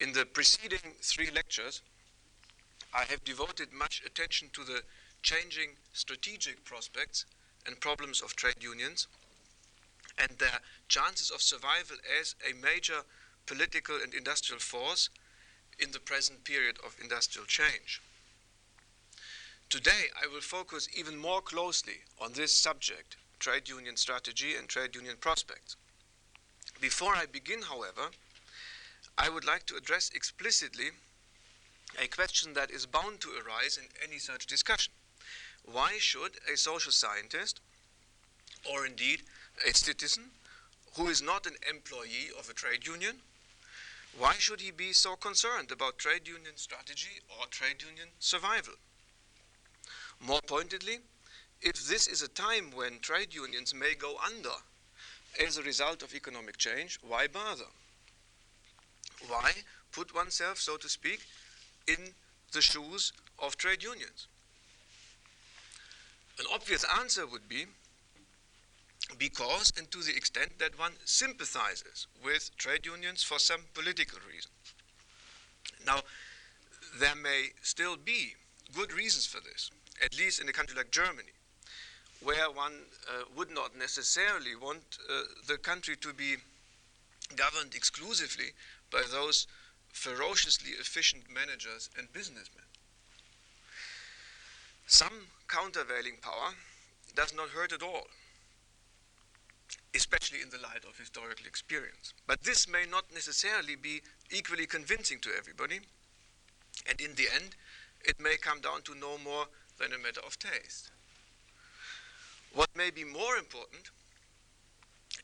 In the preceding three lectures, I have devoted much attention to the changing strategic prospects and problems of trade unions and their chances of survival as a major political and industrial force in the present period of industrial change. Today, I will focus even more closely on this subject, trade union strategy and trade union prospects. Before I begin, however, I would like to address explicitly a question that is bound to arise in any such discussion. Why should a social scientist, or indeed a citizen, who is not an employee of a trade union, why should he be so concerned about trade union strategy or trade union survival? More pointedly, if this is a time when trade unions may go under as a result of economic change, why bother? Why put oneself, so to speak, in the shoes of trade unions? An obvious answer would be because and to the extent that one sympathizes with trade unions for some political reason. Now, there may still be good reasons for this, at least in a country like Germany, where one uh, would not necessarily want uh, the country to be governed exclusively by those ferociously efficient managers and businessmen. Some countervailing power does not hurt at all especially in the light of historical experience. But this may not necessarily be equally convincing to everybody, and in the end, it may come down to no more than a matter of taste. What may be more important,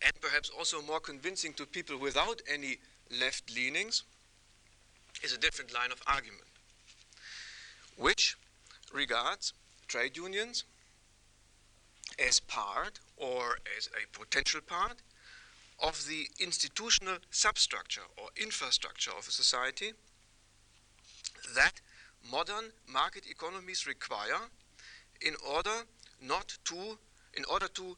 and perhaps also more convincing to people without any left leanings, is a different line of argument, which regards trade unions as part or as a potential part of the institutional substructure or infrastructure of a society that modern market economies require in order not to in order to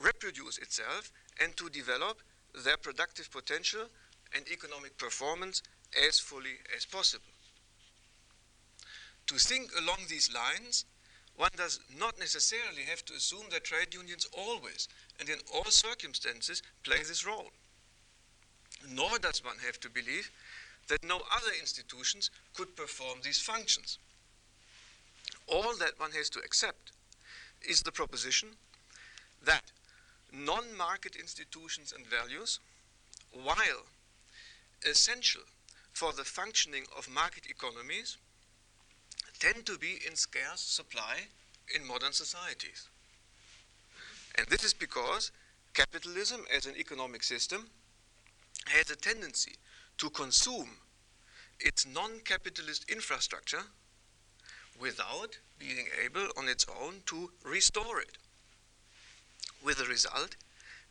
reproduce itself and to develop their productive potential and economic performance as fully as possible. To think along these lines one does not necessarily have to assume that trade unions always and in all circumstances play this role. Nor does one have to believe that no other institutions could perform these functions. All that one has to accept is the proposition that non market institutions and values, while essential for the functioning of market economies, tend to be in scarce supply in modern societies. And this is because capitalism as an economic system has a tendency to consume its non capitalist infrastructure without being able on its own to restore it. With the result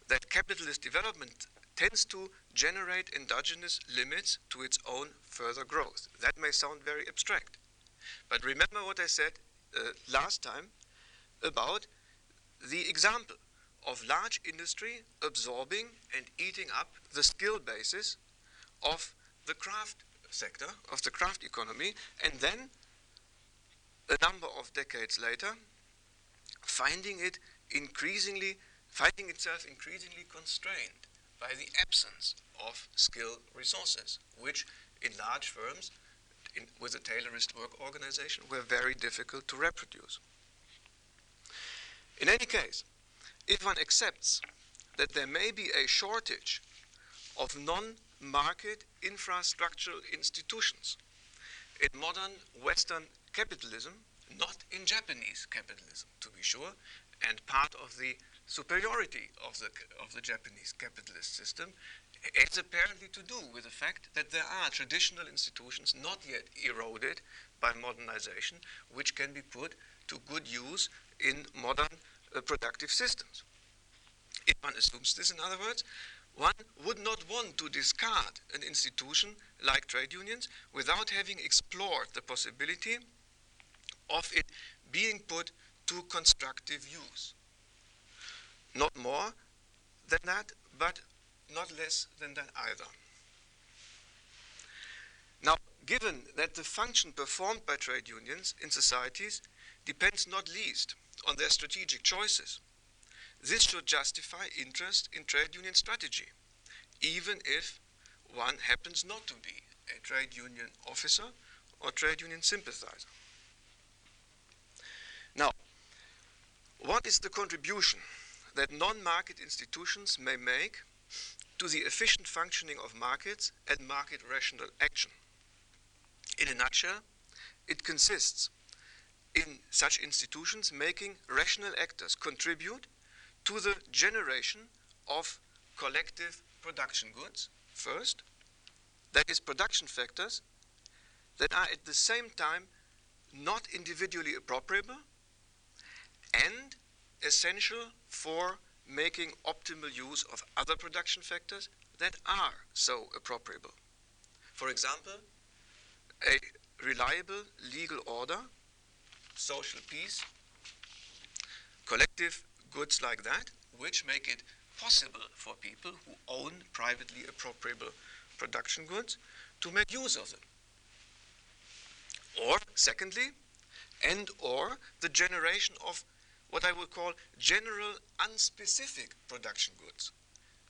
that capitalist development tends to generate endogenous limits to its own further growth. That may sound very abstract. But remember what I said uh, last time about the example of large industry absorbing and eating up the skill basis of the craft sector, of the craft economy, and then a number of decades later, finding it increasingly, finding itself increasingly constrained by the absence of skilled resources, which in large firms in, with a Taylorist work organization were very difficult to reproduce. In any case, if one accepts that there may be a shortage of non market infrastructural institutions in modern Western capitalism, not in Japanese capitalism, to be sure, and part of the superiority of the, of the Japanese capitalist system it's apparently to do with the fact that there are traditional institutions not yet eroded by modernization, which can be put to good use in modern uh, productive systems. If one assumes this, in other words, one would not want to discard an institution like trade unions without having explored the possibility of it being put to constructive use. Not more than that, but not less than that either. Now, given that the function performed by trade unions in societies depends not least on their strategic choices, this should justify interest in trade union strategy, even if one happens not to be a trade union officer or trade union sympathizer. Now, what is the contribution that non-market institutions may make to the efficient functioning of markets and market rational action? In a nutshell, it consists in such institutions making rational actors contribute to the generation of collective production goods, first, that is, production factors that are at the same time not individually appropriable and essential for making optimal use of other production factors that are so appropriable. For example, a reliable legal order, social peace, collective goods like that, which make it possible for people who own privately appropriable production goods to make use of them. Or, secondly, and or the generation of what I would call general unspecific production goods.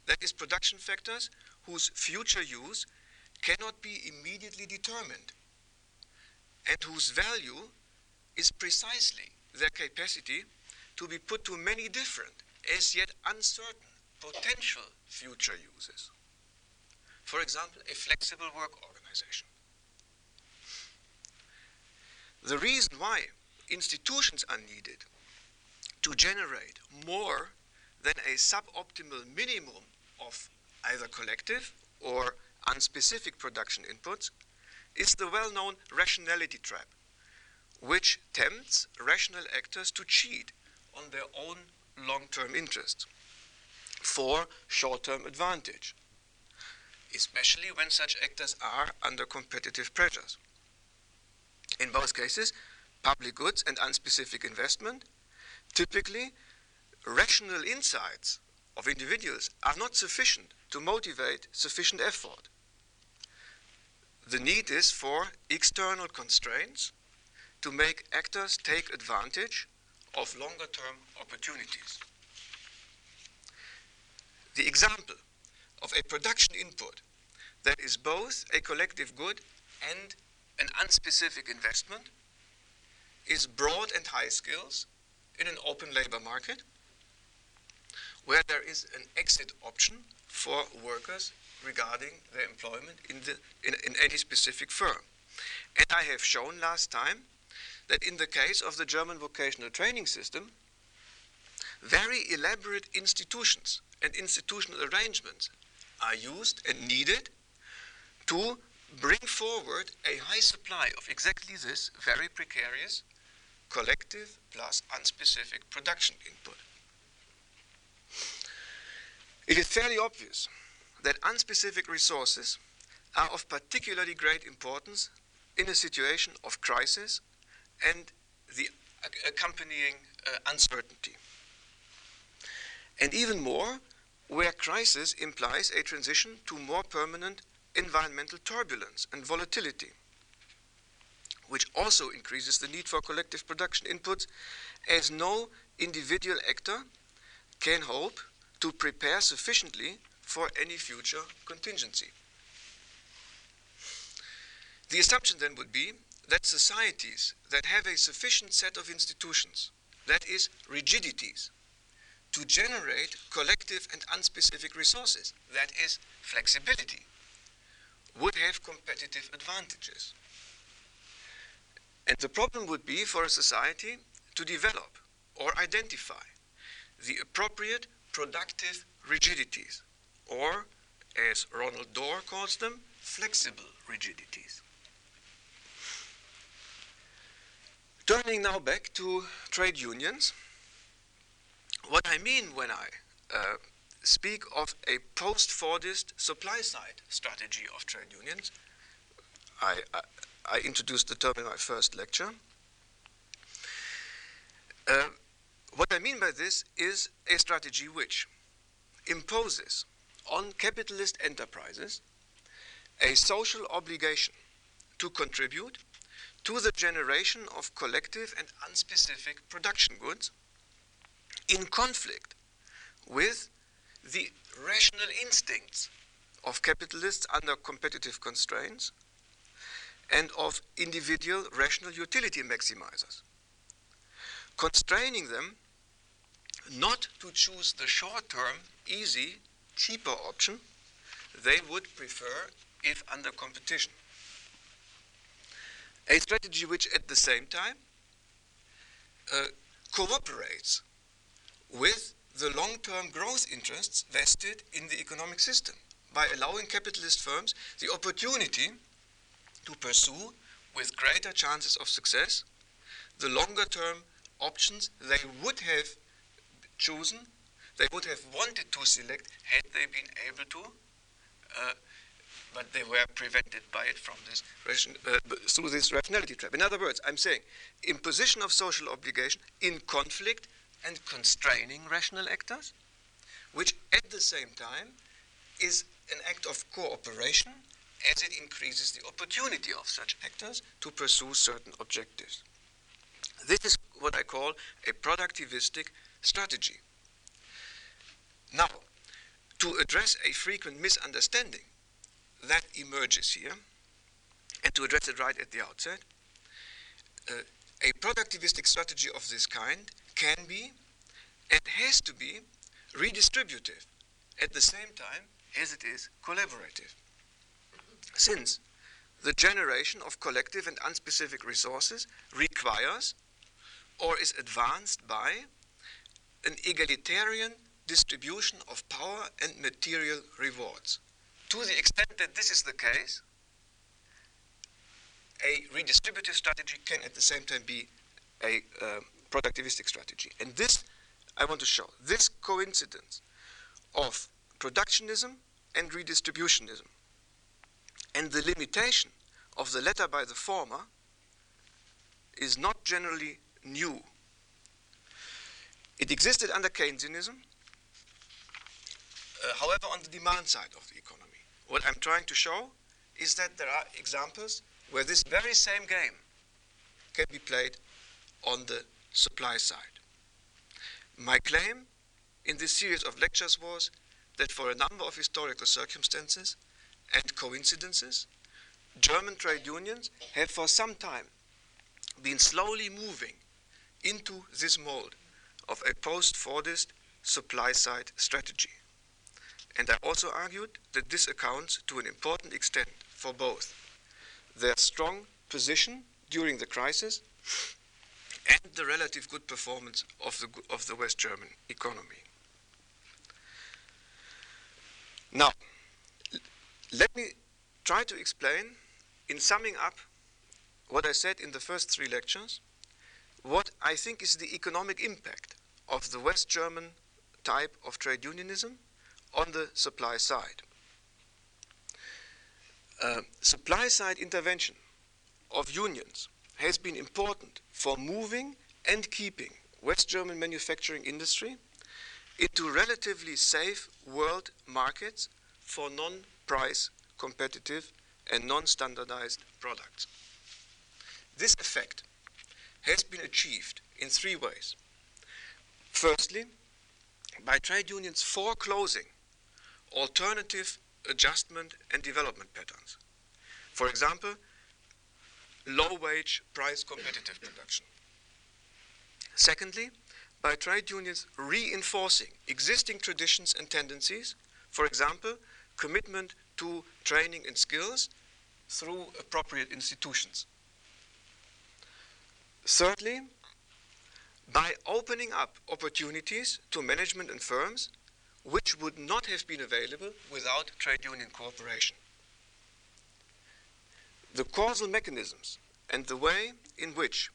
That is, production factors whose future use cannot be immediately determined and whose value is precisely their capacity to be put to many different, as yet uncertain, potential future uses. For example, a flexible work organization. The reason why institutions are needed to generate more than a suboptimal minimum of either collective or unspecific production inputs is the well known rationality trap, which tempts rational actors to cheat on their own long term interests for short term advantage, especially when such actors are under competitive pressures. In both cases, public goods and unspecific investment Typically, rational insights of individuals are not sufficient to motivate sufficient effort. The need is for external constraints to make actors take advantage of longer term opportunities. The example of a production input that is both a collective good and an unspecific investment is broad and high skills in an open labor market where there is an exit option for workers regarding their employment in, the, in, in any specific firm. And I have shown last time that in the case of the German vocational training system, very elaborate institutions and institutional arrangements are used and needed to bring forward a high supply of exactly this very precarious collective plus unspecific production input. It is fairly obvious that unspecific resources are of particularly great importance in a situation of crisis and the accompanying uh, uncertainty. And even more, where crisis implies a transition to more permanent environmental turbulence and volatility which also increases the need for collective production inputs, as no individual actor can hope to prepare sufficiently for any future contingency. The assumption then would be that societies that have a sufficient set of institutions, that is, rigidities, to generate collective and unspecific resources, that is, flexibility, would have competitive advantages. And the problem would be for a society to develop or identify the appropriate productive rigidities, or as Ronald Dore calls them, flexible rigidities. Turning now back to trade unions, what I mean when I uh, speak of a post Fordist supply side strategy of trade unions, I, I introduced the term in my first lecture. Uh, what I mean by this is a strategy which imposes on capitalist enterprises a social obligation to contribute to the generation of collective and unspecific production goods in conflict with the rational instincts of capitalists under competitive constraints and of individual rational utility maximizers, constraining them not to choose the short term, easy, cheaper option they would prefer if under competition. A strategy which at the same time uh, cooperates with the long term growth interests vested in the economic system by allowing capitalist firms the opportunity to pursue with greater chances of success the longer term options they would have chosen, they would have wanted to select had they been able to, uh, but they were prevented by it from this uh, through this rationality trap. In other words, I'm saying imposition of social obligation in conflict and constraining rational actors, which at the same time is an act of cooperation as it increases the opportunity of such actors to pursue certain objectives. This is what I call a productivistic strategy. Now, to address a frequent misunderstanding that emerges here, and to address it right at the outset, uh, a productivistic strategy of this kind can be and has to be redistributive at the same time as it is collaborative. Since the generation of collective and unspecific resources requires or is advanced by an egalitarian distribution of power and material rewards. To the extent that this is the case, a redistributive strategy can at the same time be a uh, productivistic strategy. And this, I want to show, this coincidence of productionism and redistributionism and the limitation of the latter by the former is not generally new. It existed under Keynesianism, uh, however, on the demand side of the economy. What I'm trying to show is that there are examples where this very same game can be played on the supply side. My claim in this series of lectures was that for a number of historical circumstances and coincidences, German trade unions have for some time been slowly moving into this mold of a post Fordist supply side strategy. And I also argued that this accounts to an important extent for both their strong position during the crisis and the relative good performance of the, of the West German economy. Now, let me try to explain, in summing up what I said in the first three lectures, what I think is the economic impact of the West German type of trade unionism on the supply side. Uh, supply side intervention of unions has been important for moving and keeping West German manufacturing industry into relatively safe world markets for non price competitive and non standardized products. This effect has been achieved in three ways. Firstly, by trade unions foreclosing alternative adjustment and development patterns. For example, low wage, price competitive production. Secondly, by trade unions reinforcing existing traditions and tendencies, for example, commitment to training and skills through appropriate institutions. Thirdly, by opening up opportunities to management and firms which would not have been available without trade union cooperation. The causal mechanisms and the way in which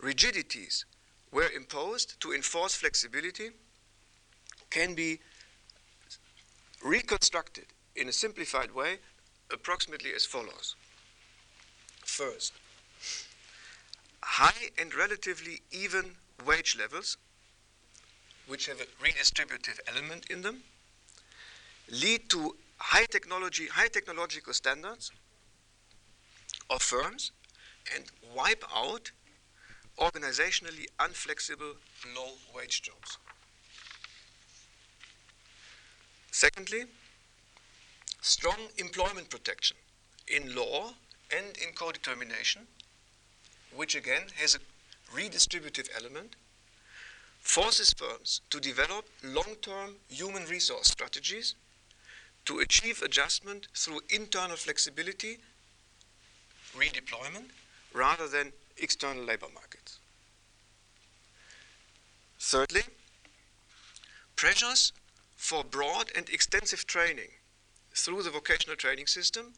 rigidities were imposed to enforce flexibility can be reconstructed in a simplified way approximately as follows. First, high and relatively even wage levels which have a redistributive element in them, lead to high technology, high technological standards of firms and wipe out organizationally unflexible low wage jobs. Secondly, strong employment protection in law and in co-determination, which again has a redistributive element, forces firms to develop long-term human resource strategies to achieve adjustment through internal flexibility, redeployment, rather than external labor markets. Thirdly, pressures for broad and extensive training through the vocational training system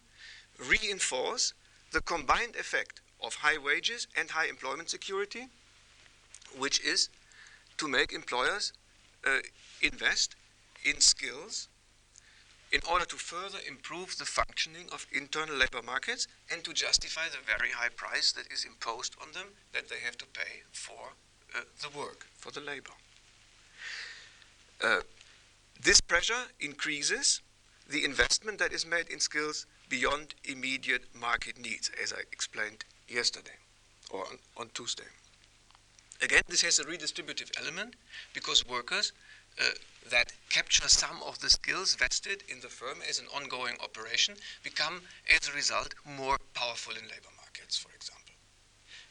reinforce the combined effect of high wages and high employment security, which is to make employers uh, invest in skills in order to further improve the functioning of internal labor markets and to justify the very high price that is imposed on them that they have to pay for uh, the work, for the labor. Uh, this pressure increases the investment that is made in skills beyond immediate market needs, as I explained yesterday or on, on Tuesday. Again, this has a redistributive element because workers uh, that capture some of the skills vested in the firm as an ongoing operation become, as a result, more powerful in labor markets, for example.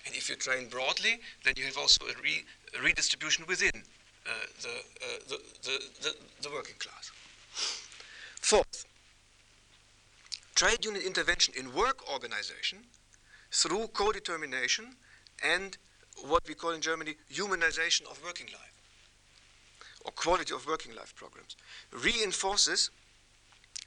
And if you train broadly, then you have also a, re- a redistribution within uh, the, uh, the, the, the, the working class. Fourth, trade union intervention in work organization through co-determination and what we call in Germany humanization of working life or quality of working life programs reinforces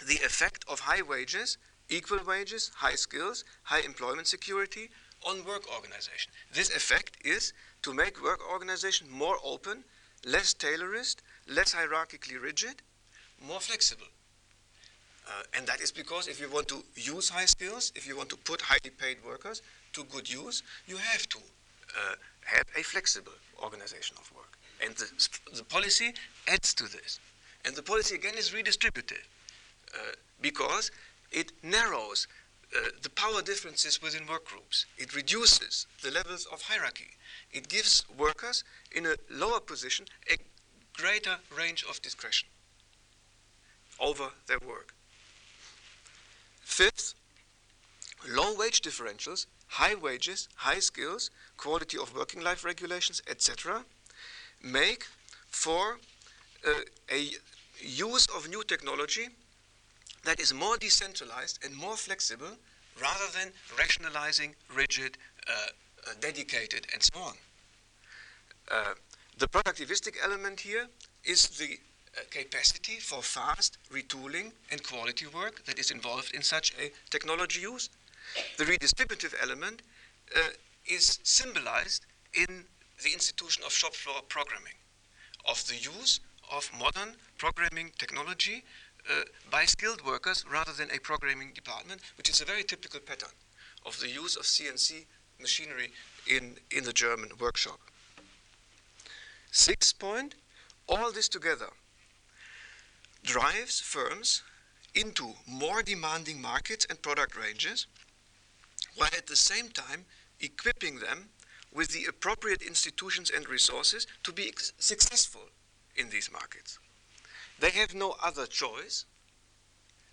the effect of high wages, equal wages, high skills, high employment security on work organization. This effect is to make work organization more open, less Taylorist, less hierarchically rigid, more flexible. Uh, and that is because if you want to use high skills, if you want to put highly paid workers to good use, you have to uh, have a flexible organization of work. And the, the policy adds to this. And the policy again is redistributive uh, because it narrows uh, the power differences within work groups. It reduces the levels of hierarchy. It gives workers in a lower position a greater range of discretion over their work. Fifth, low wage differentials, high wages, high skills, quality of working life regulations, etc., make for uh, a use of new technology that is more decentralized and more flexible rather than rationalizing, rigid, uh, uh, dedicated, and so on. Uh, the productivistic element here is the capacity for fast retooling and quality work that is involved in such a technology use. The redistributive element uh, is symbolized in the institution of shop floor programming, of the use of modern programming technology uh, by skilled workers rather than a programming department, which is a very typical pattern of the use of CNC machinery in, in the German workshop. Sixth point, all this together drives firms into more demanding markets and product ranges, while at the same time equipping them with the appropriate institutions and resources to be successful in these markets. They have no other choice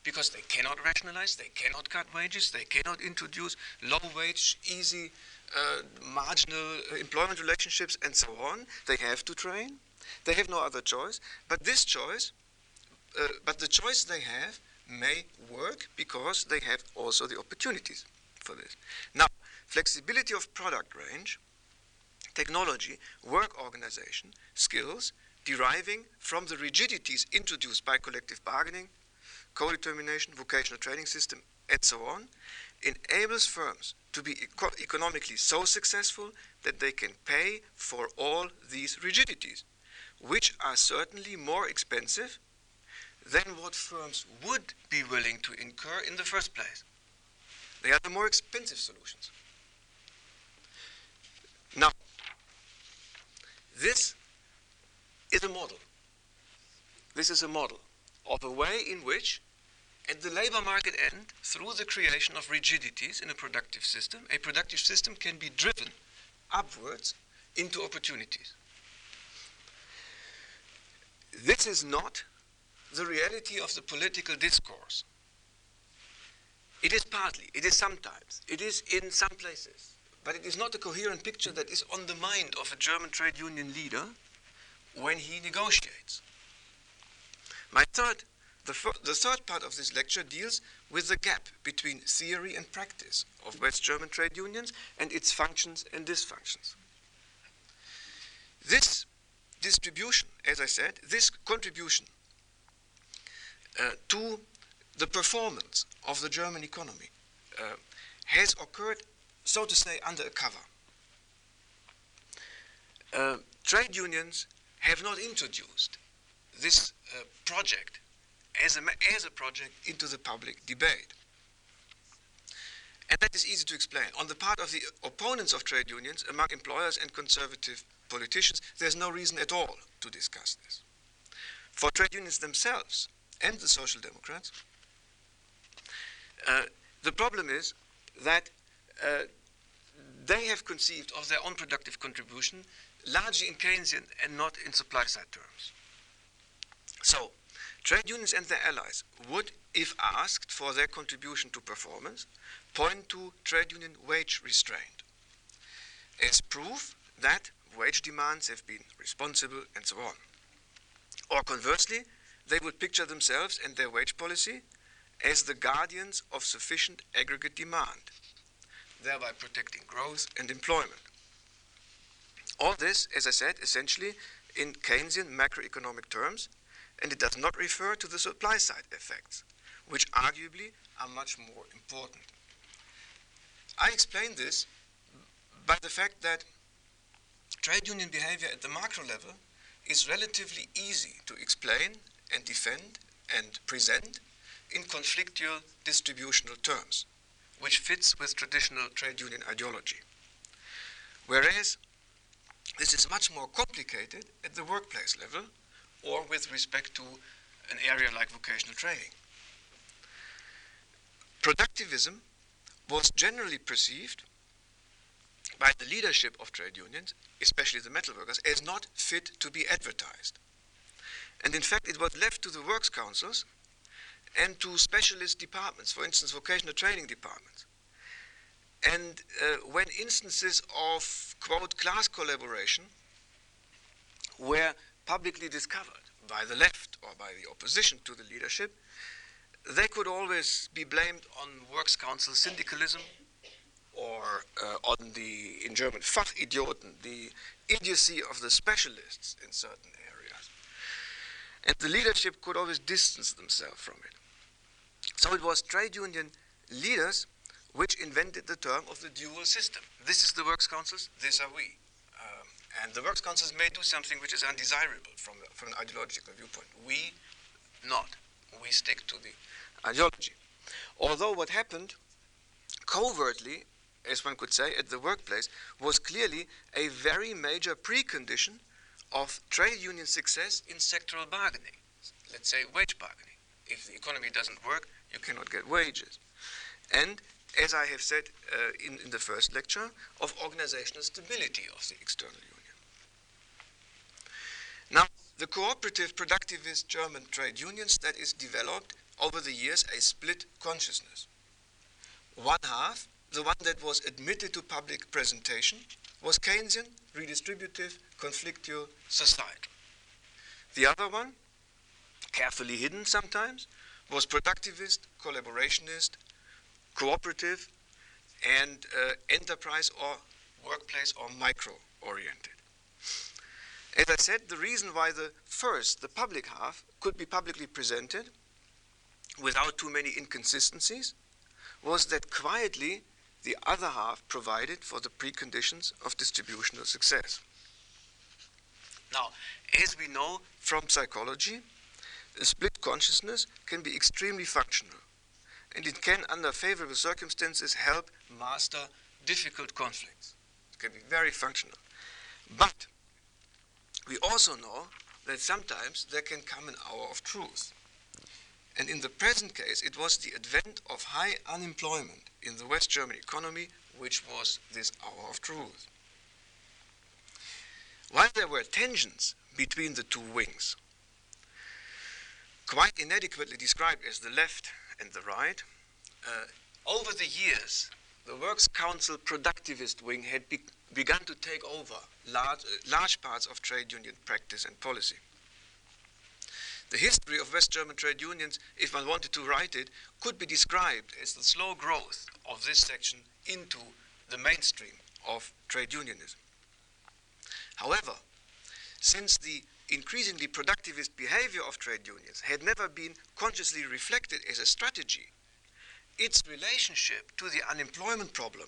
because they cannot rationalize, they cannot cut wages, they cannot introduce low wage, easy, uh, marginal employment relationships, and so on. They have to train. They have no other choice. But this choice, uh, but the choice they have may work because they have also the opportunities for this. Now, flexibility of product range technology, work organization, skills deriving from the rigidities introduced by collective bargaining, co determination, vocational training system, and so on, enables firms to be eco- economically so successful that they can pay for all these rigidities, which are certainly more expensive than what firms would be willing to incur in the first place. They are the more expensive solutions. Now, this is a model. This is a model of a way in which at the labor market end, through the creation of rigidities in a productive system, a productive system can be driven upwards into opportunities. This is not the reality of the political discourse. It is partly, it is sometimes, it is in some places, but it is not a coherent picture that is on the mind of a German trade union leader when he negotiates. My third, the, the third part of this lecture deals with the gap between theory and practice of West German trade unions and its functions and dysfunctions. This distribution, as I said, this contribution to the performance of the German economy uh, has occurred, so to say, under a cover. Uh, trade unions have not introduced this uh, project as a, as a project into the public debate. And that is easy to explain. On the part of the opponents of trade unions, among employers and conservative politicians, there's no reason at all to discuss this. For trade unions themselves and the Social Democrats, uh, the problem is that uh, they have conceived of their own productive contribution largely in Keynesian and not in supply side terms. So, trade unions and their allies would, if asked for their contribution to performance, point to trade union wage restraint as proof that wage demands have been responsible and so on. Or conversely, they would picture themselves and their wage policy as the guardians of sufficient aggregate demand, thereby protecting growth and employment. All this, as I said, essentially in Keynesian macroeconomic terms, and it does not refer to the supply side effects, which arguably are much more important. I explain this by the fact that trade union behavior at the macro level is relatively easy to explain and defend and present in conflictual distributional terms, which fits with traditional trade union ideology. Whereas this is much more complicated at the workplace level or with respect to an area like vocational training. Productivism was generally perceived by the leadership of trade unions, especially the metal workers, as not fit to be advertised. And in fact, it was left to the works councils and to specialist departments, for instance, vocational training departments. And uh, when instances of, quote, class collaboration were publicly discovered by the left or by the opposition to the leadership, they could always be blamed on works council syndicalism or uh, on the, in German, Fachidioten, the idiocy of the specialists in certain areas. And the leadership could always distance themselves from it. So it was trade union leaders which invented the term of the dual system. This is the works councils, this are we. Um, and the works councils may do something which is undesirable from, from an ideological viewpoint. We not. We stick to the ideology. Although what happened covertly, as one could say, at the workplace was clearly a very major precondition of trade union success in sectoral bargaining, let's say wage bargaining. If the economy doesn't work, you cannot get wages. And as I have said uh, in, in the first lecture, of organizational stability of the external union. Now, the cooperative productivist German trade unions that is developed over the years a split consciousness. One half, the one that was admitted to public presentation, was Keynesian, redistributive, conflictual, societal. The other one, carefully hidden sometimes, was productivist, collaborationist, cooperative, and uh, enterprise or workplace or micro oriented. As I said, the reason why the first, the public half, could be publicly presented without too many inconsistencies was that quietly the other half provided for the preconditions of distributional success. Now, as we know from psychology, a split consciousness can be extremely functional, and it can, under favorable circumstances, help master difficult conflicts. It can be very functional. But we also know that sometimes there can come an hour of truth. And in the present case, it was the advent of high unemployment in the West German economy which was this hour of truth. While there were tensions between the two wings, quite inadequately described as the left and the right, uh, over the years, the Works Council productivist wing had be begun to take over large, uh, large parts of trade union practice and policy. The history of West German trade unions, if one wanted to write it, could be described as the slow growth of this section into the mainstream of trade unionism. However, since the increasingly productivist behavior of trade unions had never been consciously reflected as a strategy, its relationship to the unemployment problem,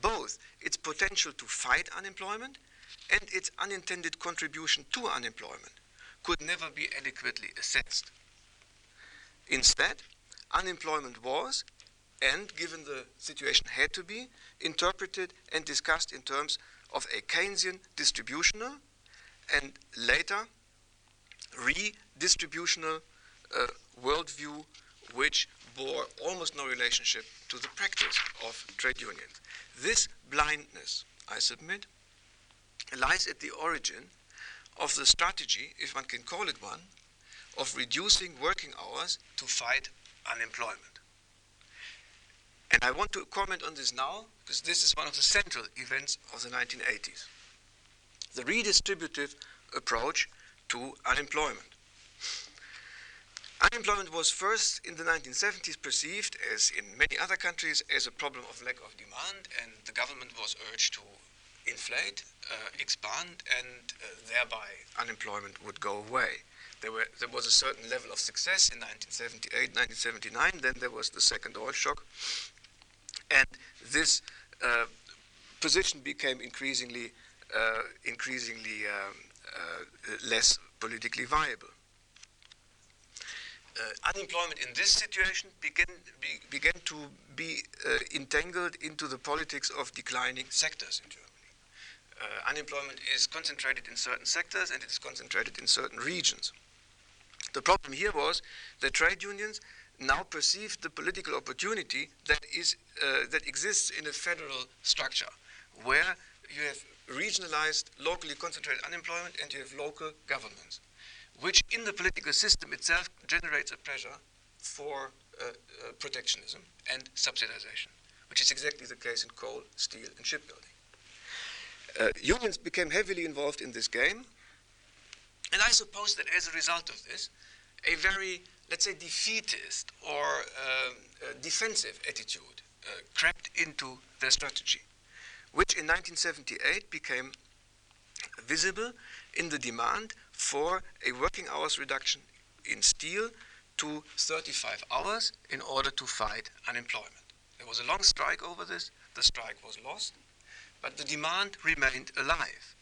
both its potential to fight unemployment and its unintended contribution to unemployment, could never be adequately assessed. Instead, unemployment was, and given the situation had to be, interpreted and discussed in terms of a Keynesian distributional and later redistributional uh, worldview which bore almost no relationship to the practice of trade unions. This blindness, I submit, lies at the origin of the strategy, if one can call it one, of reducing working hours to fight unemployment. And I want to comment on this now because this is one of the central events of the 1980s. The redistributive approach to unemployment. Unemployment was first in the 1970s perceived, as in many other countries, as a problem of lack of demand, and the government was urged to inflate, uh, expand, and uh, thereby unemployment would go away. There, were, there was a certain level of success in 1978, 1979, then there was the second oil shock, and this uh, position became increasingly, uh, increasingly um, uh, less politically viable. Uh, unemployment in this situation began, be, began to be entangled into the politics of declining sectors in Germany. Uh, unemployment is concentrated in certain sectors and it is concentrated in certain regions. The problem here was that trade unions now perceive the political opportunity that is uh, that exists in a federal structure, where you have regionalized, locally concentrated unemployment, and you have local governments, which in the political system itself generates a pressure for uh, uh, protectionism and subsidization, which is exactly the case in coal, steel, and shipbuilding. Uh, unions became heavily involved in this game, and I suppose that as a result of this, a very let's say, defeatist or uh, defensive attitude uh, crept into their strategy, which in 1978 became visible in the demand for a working hours reduction in steel to 35 hours in order to fight unemployment. There was a long strike over this, the strike was lost, but the demand remained alive.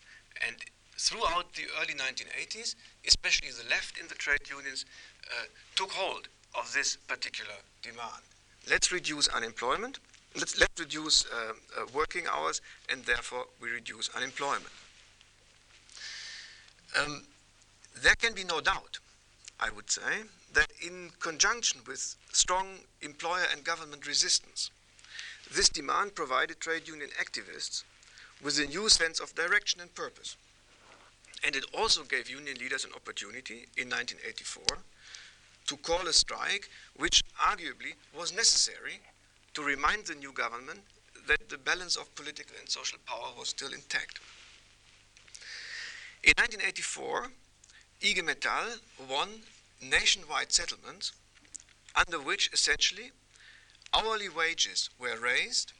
And throughout the early 1980s, especially the left in the trade unions uh, took hold of this particular demand. Let's reduce unemployment, let's, let's reduce uh, uh, working hours, and therefore we reduce unemployment. Um, there can be no doubt, I would say, that in conjunction with strong employer and government resistance, this demand provided trade union activists with a new sense of direction and purpose. And it also gave union leaders an opportunity in 1984 to call a strike, which arguably was necessary to remind the new government that the balance of political and social power was still intact. In 1984, IG Metall won nationwide settlements under which essentially hourly wages were raised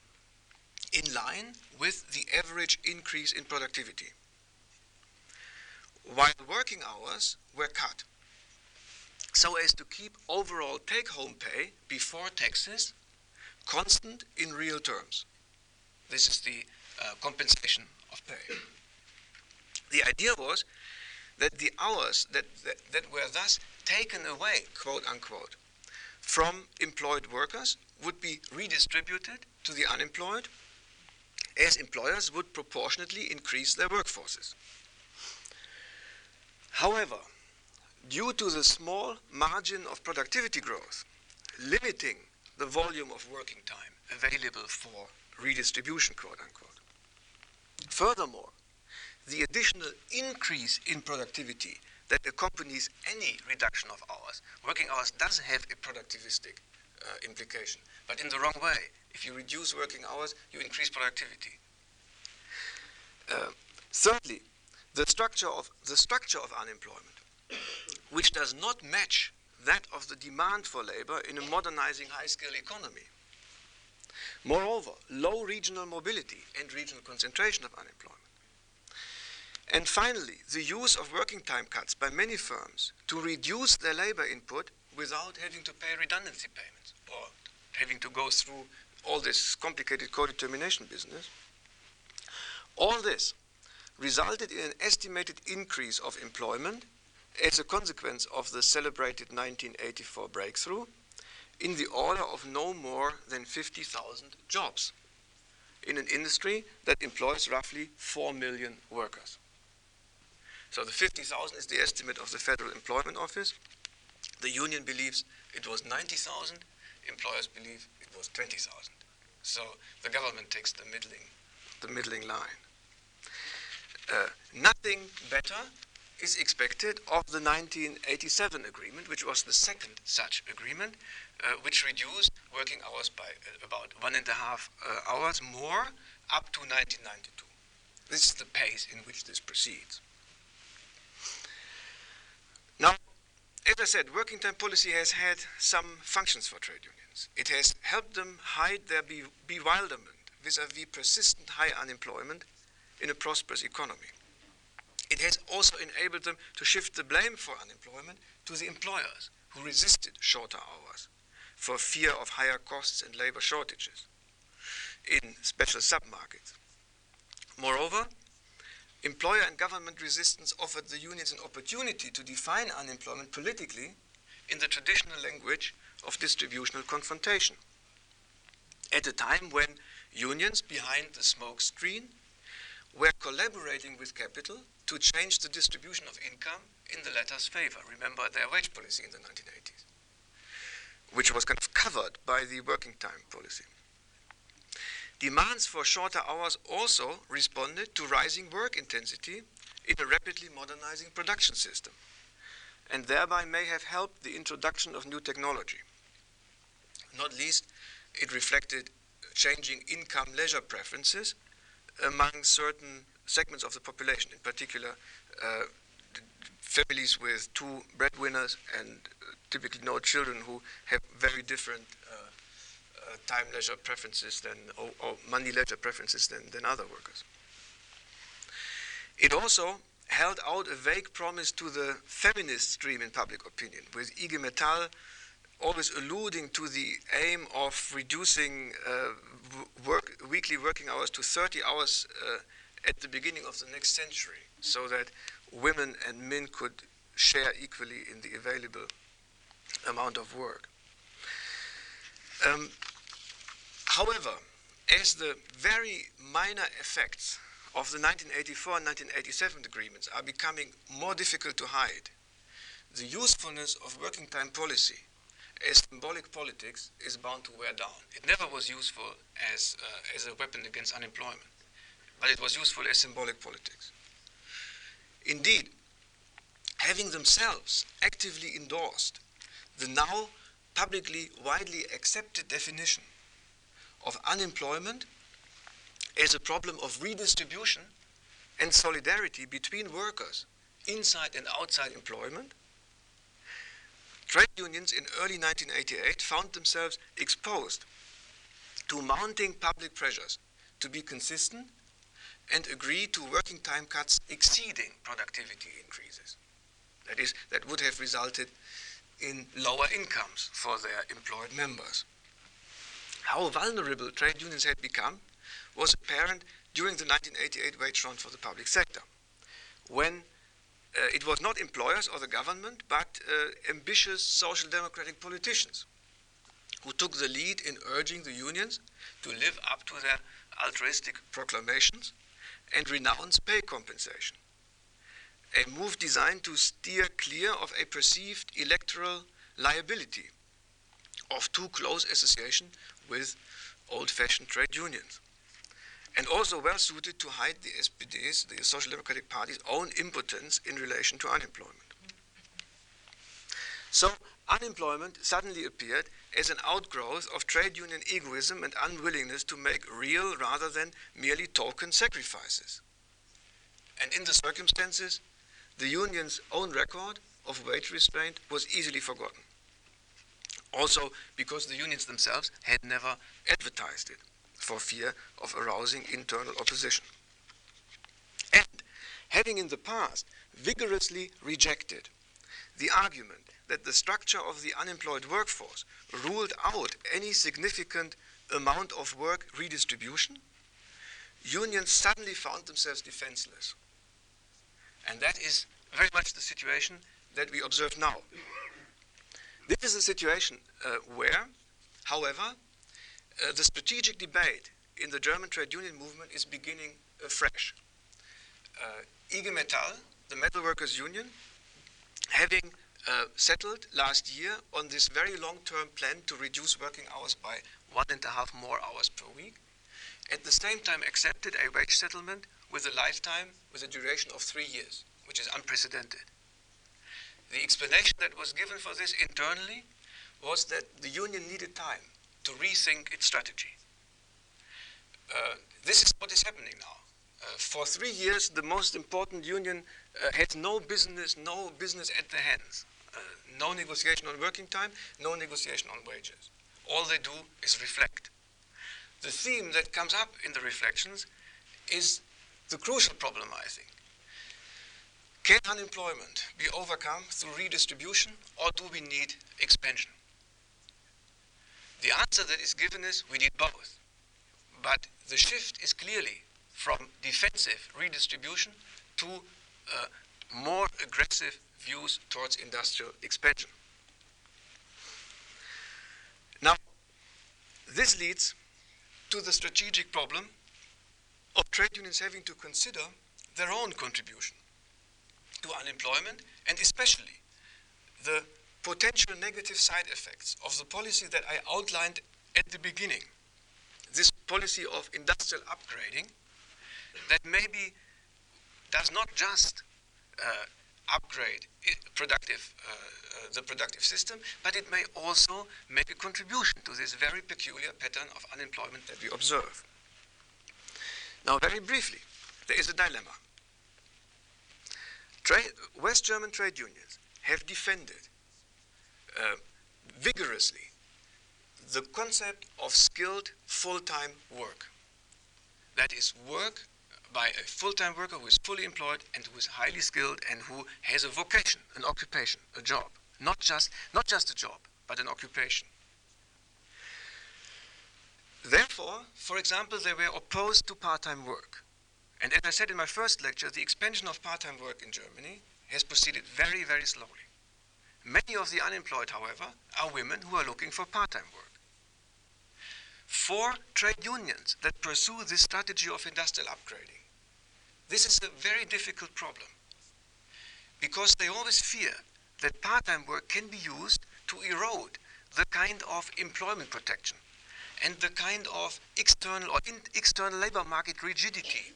in line with the average increase in productivity, while working hours were cut so as to keep overall take home pay before taxes constant in real terms. This is the uh, compensation of pay. The idea was that the hours that, that, that were thus taken away, quote unquote, from employed workers would be redistributed to the unemployed as employers would proportionately increase their workforces. However, due to the small margin of productivity growth, limiting the volume of working time available for redistribution, quote unquote. Furthermore, the additional increase in productivity that accompanies any reduction of hours, working hours does have a productivistic uh, implication, but in the wrong way. If you reduce working hours, you increase productivity. Uh, thirdly, the structure of the structure of unemployment, which does not match that of the demand for labor in a modernizing high-skill economy. Moreover, low regional mobility and regional concentration of unemployment. And finally, the use of working time cuts by many firms to reduce their labor input without having to pay redundancy payments or having to go through all this complicated co-determination business. All this resulted in an estimated increase of employment as a consequence of the celebrated 1984 breakthrough in the order of no more than 50,000 jobs in an industry that employs roughly 4 million workers. So the 50,000 is the estimate of the Federal Employment Office. The union believes it was 90,000, employers believe was 20,000. So the government takes the middling, the middling line. Uh, nothing better is expected of the 1987 agreement, which was the second such agreement, uh, which reduced working hours by uh, about one and a half uh, hours more up to 1992. This is the pace in which this proceeds. Now, as I said, working time policy has had some functions for trade unions. It has helped them hide their be- bewilderment vis a vis persistent high unemployment in a prosperous economy. It has also enabled them to shift the blame for unemployment to the employers who resisted shorter hours for fear of higher costs and labor shortages in special submarkets. Moreover, employer and government resistance offered the unions an opportunity to define unemployment politically in the traditional language of distributional confrontation. At a time when unions behind the smoke screen were collaborating with capital to change the distribution of income in the latter's favor. Remember their wage policy in the 1980s, which was kind of covered by the working time policy. Demands for shorter hours also responded to rising work intensity in a rapidly modernizing production system, and thereby may have helped the introduction of new technology. Not least, it reflected changing income leisure preferences among certain segments of the population, in particular uh, families with two breadwinners and typically no children who have very different time leisure preferences than, or, or money leisure preferences than, than other workers. It also held out a vague promise to the feminist stream in public opinion, with IG Metall always alluding to the aim of reducing uh, work, weekly working hours to 30 hours uh, at the beginning of the next century, so that women and men could share equally in the available amount of work. Um, however, as the very minor effects of the 1984 and 1987 agreements are becoming more difficult to hide, the usefulness of working time policy as symbolic politics is bound to wear down. It never was useful as, uh, as a weapon against unemployment, but it was useful as symbolic politics. Indeed, having themselves actively endorsed the now publicly widely accepted definition of unemployment as a problem of redistribution and solidarity between workers inside and outside employment, Trade unions in early 1988 found themselves exposed to mounting public pressures to be consistent and agree to working time cuts exceeding productivity increases. That is, that would have resulted in lower incomes for their employed members. How vulnerable trade unions had become was apparent during the 1988 wage round for the public sector, when uh, it was not employers or the government, but uh, ambitious social democratic politicians who took the lead in urging the unions to live up to their altruistic proclamations and renounce pay compensation. a move designed to steer clear of a perceived electoral liability of too close association with old-fashioned trade unions. And also well suited to hide the SPD's, the Social Democratic Party's own impotence in relation to unemployment. So unemployment suddenly appeared as an outgrowth of trade union egoism and unwillingness to make real rather than merely token sacrifices. And in the circumstances, the union's own record of wage restraint was easily forgotten. Also, because the unions themselves had never advertised it for fear of arousing internal opposition. And having in the past vigorously rejected the argument that the structure of the unemployed workforce ruled out any significant amount of work redistribution, unions suddenly found themselves defenseless. And that is very much the situation that we observe now. This is a situation uh, where, however, uh, the strategic debate in the German trade union movement is beginning afresh. Uh, IG Metall, the metal workers union, having uh, settled last year on this very long-term plan to reduce working hours by one and a half more hours per week. At the same time, accepted a wage settlement with a lifetime, with a duration of three years, which is unprecedented. The explanation that was given for this internally was that the union needed time to rethink its strategy. Uh, this is what is happening now. Uh, for three years, the most important union uh, had no business, no business at their hands. Uh, no negotiation on working time, no negotiation on wages. All they do is reflect. The theme that comes up in the reflections is the crucial problem, I think. Can unemployment be overcome through redistribution, or do we need expansion? The answer that is given is we need both. But the shift is clearly from defensive redistribution to uh, more aggressive views towards industrial expansion. Now, this leads to the strategic problem of trade unions having to consider their own contribution to unemployment and especially the potential negative side effects of the policy that I outlined at the beginning. This policy of industrial upgrading that maybe does not just uh, upgrade productive, uh, uh, the productive system, but it may also make a contribution to this very peculiar pattern of unemployment that we observe. Now, very briefly, there is a dilemma. West German trade unions have defended uh, vigorously the concept of skilled full-time work. That is work by a full-time worker who is fully employed and who is highly skilled and who has a vocation, an occupation, a job. Not just, not just a job, but an occupation. Therefore, for example, they were opposed to part-time work. And as I said in my first lecture, the expansion of part-time work in Germany has proceeded very, very slowly. Many of the unemployed, however, are women who are looking for part-time work. For trade unions that pursue this strategy of industrial upgrading, this is a very difficult problem because they always fear that part-time work can be used to erode the kind of employment protection and the kind of external or external labor market rigidity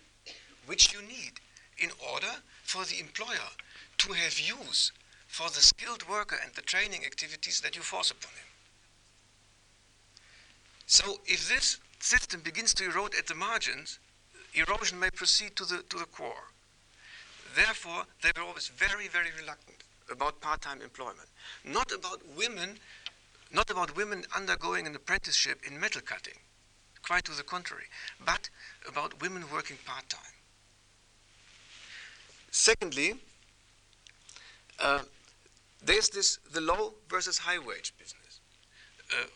which you need in order for the employer to have use for the skilled worker and the training activities that you force upon him. So if this system begins to erode at the margins, erosion may proceed to the, to the core. Therefore, they were always very, very reluctant about part-time employment. Not about women, not about women undergoing an apprenticeship in metal cutting, quite to the contrary, but about women working part-time. Secondly, uh, there's this the low versus high wage business. Uh,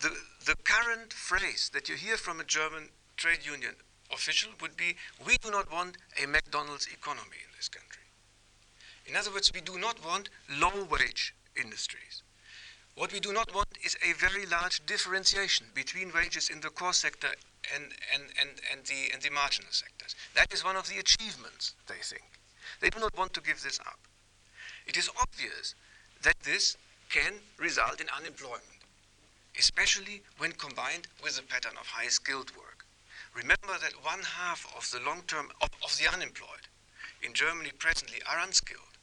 the, the current phrase that you hear from a German trade union official would be we do not want a McDonald's economy in this country. In other words, we do not want low wage industries. What we do not want is a very large differentiation between wages in the core sector and, and, and, and, the, and the marginal sectors. That is one of the achievements, they think. They do not want to give this up. It is obvious that this can result in unemployment, especially when combined with a pattern of high skilled work. Remember that one half of the long term of, of the unemployed in Germany presently are unskilled.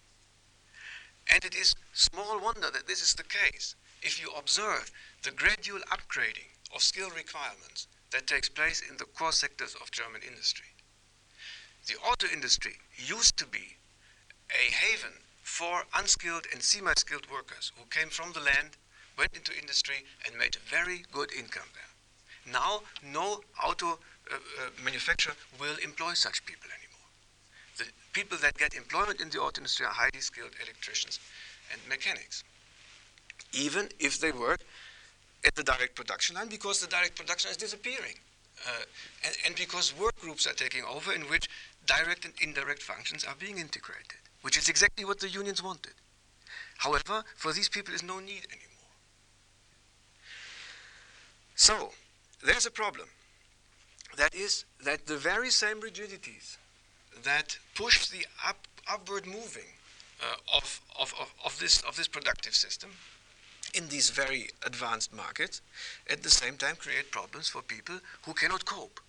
And it is small wonder that this is the case if you observe the gradual upgrading of skill requirements that takes place in the core sectors of German industry. The auto industry used to be a haven for unskilled and semi-skilled workers who came from the land, went into industry, and made a very good income there. Now, no auto uh, uh, manufacturer will employ such people anymore the people that get employment in the auto industry are highly skilled electricians and mechanics, even if they work at the direct production line because the direct production is disappearing. Uh, and, and, because work groups are taking over in which direct and indirect functions are being integrated, which is exactly what the unions wanted. However, for these people is no need anymore. So, there's a problem. That is that the very same rigidities that push the up, upward moving uh, of, of, of, of, this, of this productive system in these very advanced markets, at the same time create problems for people who cannot cope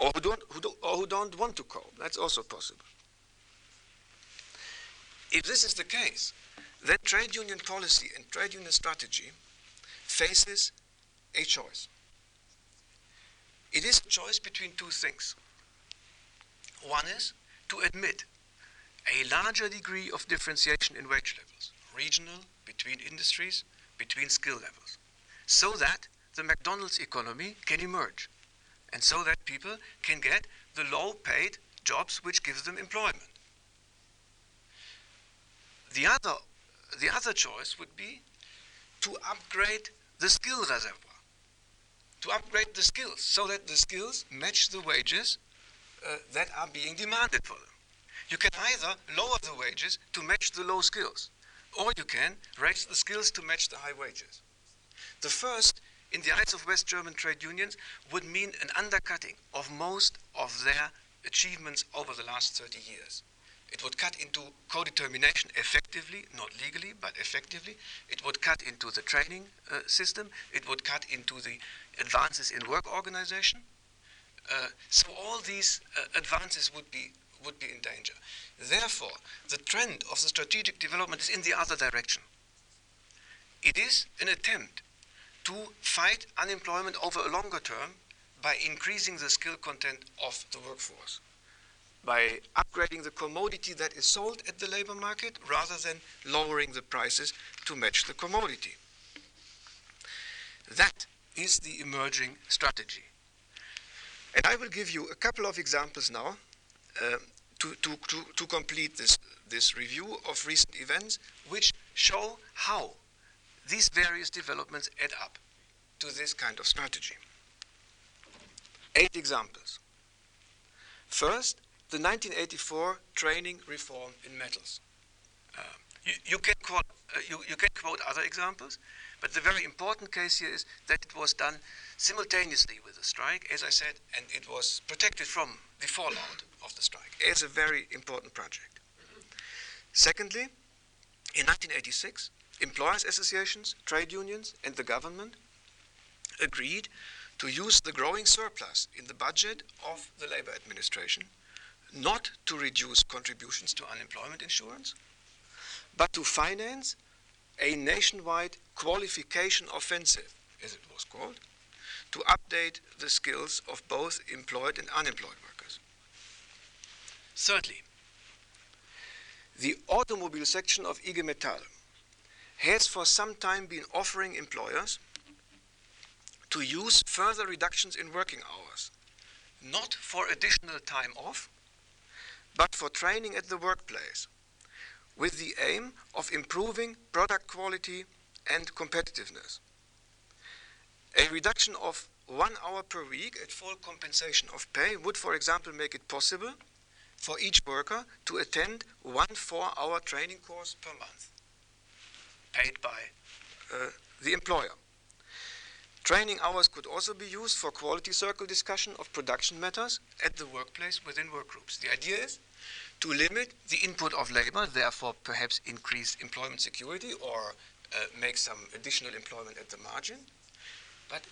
or who don't, who don't, or who don't want to cope. That's also possible. If this is the case, then trade union policy and trade union strategy faces a choice. It is a choice between two things. One is to admit a larger degree of differentiation in wage levels, regional, between industries, between skill levels, so that the McDonald's economy can emerge, and so that people can get the low paid jobs which gives them employment. The other, the other choice would be to upgrade the skill reservoir, to upgrade the skills so that the skills match the wages uh, that are being demanded for them. You can either lower the wages to match the low skills, or you can raise the skills to match the high wages. The first, in the eyes of West German trade unions, would mean an undercutting of most of their achievements over the last 30 years. It would cut into co-determination effectively, not legally, but effectively. It would cut into the training uh, system. It would cut into the advances in work organization. Uh, so all these uh, advances would be would be in danger. Therefore, the trend of the strategic development is in the other direction. It is an attempt to fight unemployment over a longer term by increasing the skill content of the workforce, by upgrading the commodity that is sold at the labor market rather than lowering the prices to match the commodity. That is the emerging strategy. And I will give you a couple of examples now to, to, to, to complete this, this review of recent events, which show how these various developments add up to this kind of strategy. Eight examples. First, the 1984 training reform in metals. Uh, you, you, can quote, uh, you, you can quote other examples, but the very important case here is that it was done simultaneously with the strike, as I said, and it was protected from the fallout of the strike. It's a very important project. Secondly, in 1986, employers' associations, trade unions, and the government agreed to use the growing surplus in the budget of the labor administration not to reduce contributions to unemployment insurance, but to finance a nationwide qualification offensive, as it was called, to update the skills of both employed and unemployed workers. Thirdly, the automobile section of IG Metall has for some time been offering employers to use further reductions in working hours, not for additional time off, but for training at the workplace, with the aim of improving product quality and competitiveness. A reduction of one hour per week at full compensation of pay would, for example, make it possible for each worker to attend one four hour training course per month, paid by uh, the employer. Training hours could also be used for quality circle discussion of production matters at the workplace within work groups. The idea is to limit the input of labor, therefore perhaps increase employment security or uh, make some additional employment at the margin, but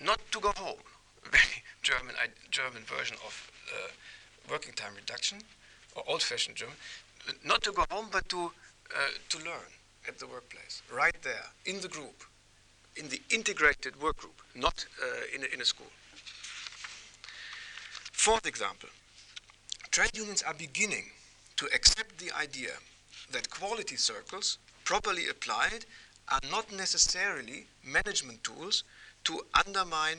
not to go home. Very German, German version of uh, working time reduction, or old-fashioned German. Not to go home, but to uh, to learn at the workplace, right there in the group, in the integrated work group, not uh, in, a, in a school. Fourth example trade unions are beginning to accept the idea that quality circles, properly applied, are not necessarily management tools to undermine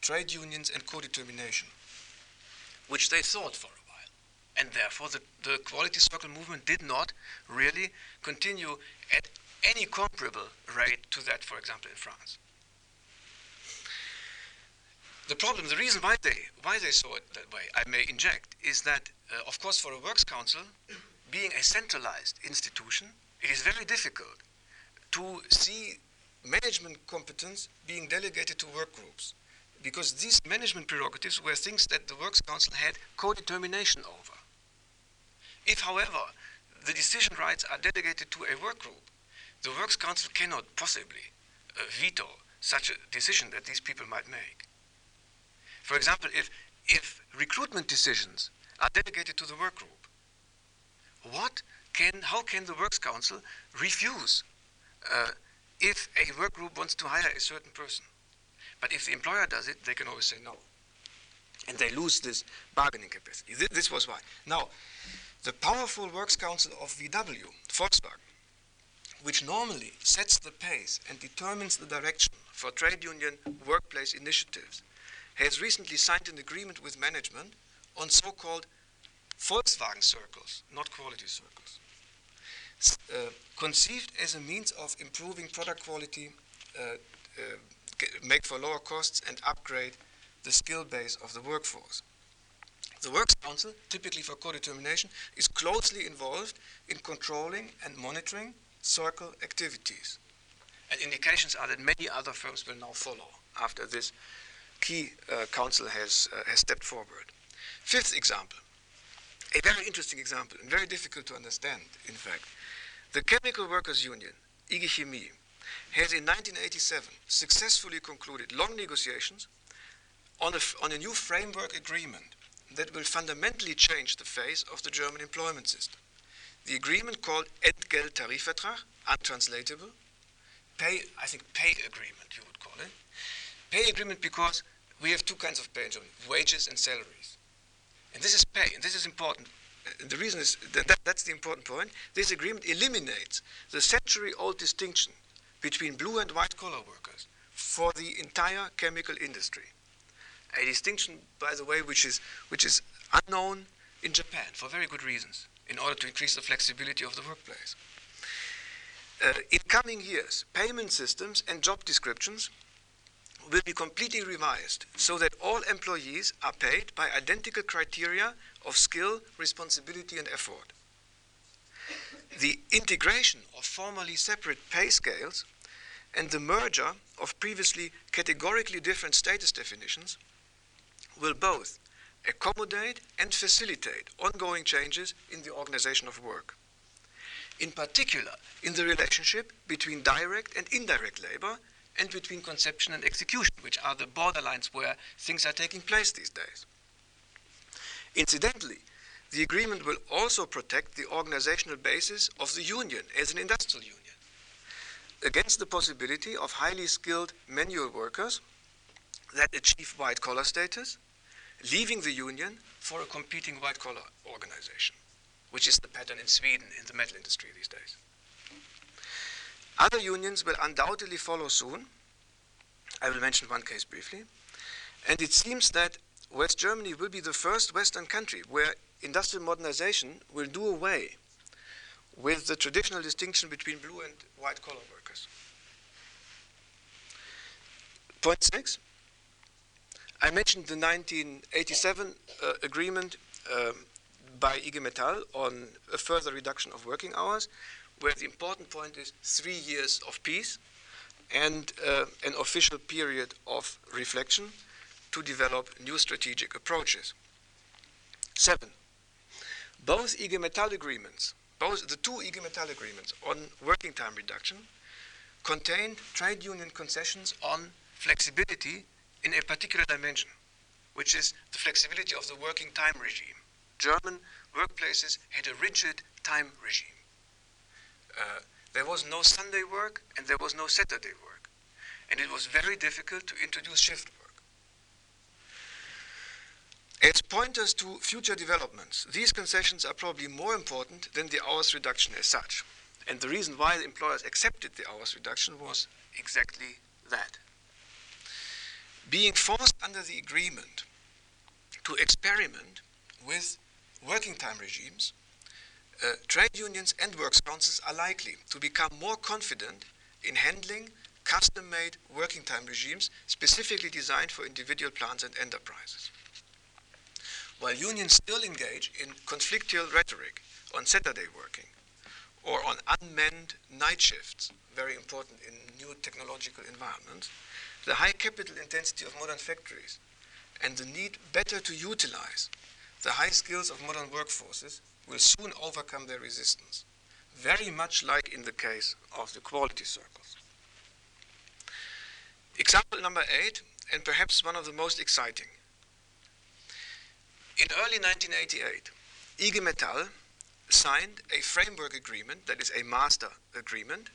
trade unions and co-determination, which they thought for a while. And therefore, the, the quality circle movement did not really continue at any comparable rate to that, for example, in France. The problem, the reason why they, why they saw it that way, I may inject, is that, uh, of course, for a works council, being a centralized institution, it is very difficult to see management competence being delegated to work groups because these management prerogatives were things that the Works Council had co-determination over. If, however, the decision rights are delegated to a work group, the Works Council cannot possibly uh, veto such a decision that these people might make. For example, if, if recruitment decisions are delegated to the work group, what can, how can the Works Council refuse uh, if a work group wants to hire a certain person? But if the employer does it, they can always say no. And they lose this bargaining capacity. This, this was why. Now, the powerful Works Council of VW, Volkswagen, which normally sets the pace and determines the direction for trade union workplace initiatives, has recently signed an agreement with management on so called Volkswagen circles, not quality circles. Uh, conceived as a means of improving product quality, uh, uh, make for lower costs, and upgrade the skill base of the workforce. The Works Council, typically for co-determination, is closely involved in controlling and monitoring circle activities. And indications are that many other firms will now follow after this key uh, council has, uh, has stepped forward. Fifth example, a very interesting example and very difficult to understand, in fact. The Chemical Workers Union, IG Chemie, has in 1987 successfully concluded long negotiations on a, on a new framework agreement that will fundamentally change the face of the German employment system. The agreement called Entgelttarifvertrag, untranslatable, pay, I think pay agreement you would call it. Pay agreement because we have two kinds of pay in Germany, wages and salaries. And this is pay, and this is important. And the reason is that, that that's the important point. This agreement eliminates the century-old distinction between blue and white collar workers for the entire chemical industry. A distinction, by the way, which is, which is unknown in Japan for very good reasons, in order to increase the flexibility of the workplace. Uh, in coming years, payment systems and job descriptions will be completely revised so that all employees are paid by identical criteria of skill, responsibility, and effort. The integration of formerly separate pay scales and the merger of previously categorically different status definitions will both accommodate and facilitate ongoing changes in the organization of work. In particular, in the relationship between direct and indirect labor and between conception and execution, which are the borderlines where things are taking place these days. Incidentally, the agreement will also protect the organizational basis of the union as an industrial union against the possibility of highly skilled manual workers that achieve white collar status leaving the union for a competing white collar organization, which is the pattern in Sweden in the metal industry these days. Other unions will undoubtedly follow soon. I will mention one case briefly. And it seems that West Germany will be the first Western country where industrial modernization will do away with the traditional distinction between blue and white collar workers. Point six. I mentioned the 1987 uh, agreement um, by IG Metall on a further reduction of working hours, where the important point is three years of peace and uh, an official period of reflection to develop new strategic approaches. Seven, both IG Metall agreements, both the two IG Metall agreements on working time reduction contained trade union concessions on flexibility in a particular dimension, which is the flexibility of the working time regime. German workplaces had a rigid time regime. Uh, there was no Sunday work and there was no Saturday work. And it was very difficult to introduce shift work. As pointers to future developments, these concessions are probably more important than the hours reduction as such. And the reason why the employers accepted the hours reduction was exactly that. Being forced under the agreement to experiment with working time regimes, uh, trade unions and works councils are likely to become more confident in handling custom made working time regimes specifically designed for individual plants and enterprises. While unions still engage in conflictual rhetoric on Saturday working or on unmanned night shifts, very important in new technological environments, the high capital intensity of modern factories and the need better to utilize the high skills of modern workforces will soon overcome their resistance, very much like in the case of the quality circles. Example number eight, and perhaps one of the most exciting. In early 1988, IG Metall signed a framework agreement, that is a master agreement,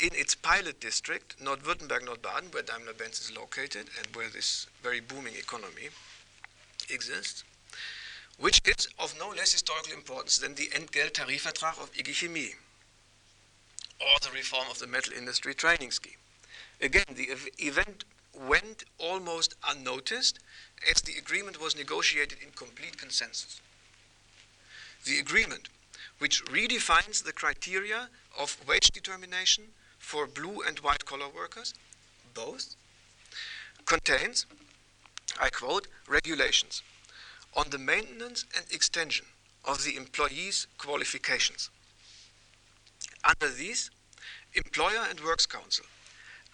in its pilot district, Nord-Württemberg, Nord-Baden, where Daimler-Benz is located and where this very booming economy exists, which is of no less historical importance than the Entgelttarifvertrag of IG Chemie or the reform of the metal industry training scheme. Again, the ev- event went almost unnoticed as the agreement was negotiated in complete consensus. The agreement, which redefines the criteria of wage determination for blue and white collar workers, both, contains, I quote, regulations on the maintenance and extension of the employee's qualifications. Under these, employer and works council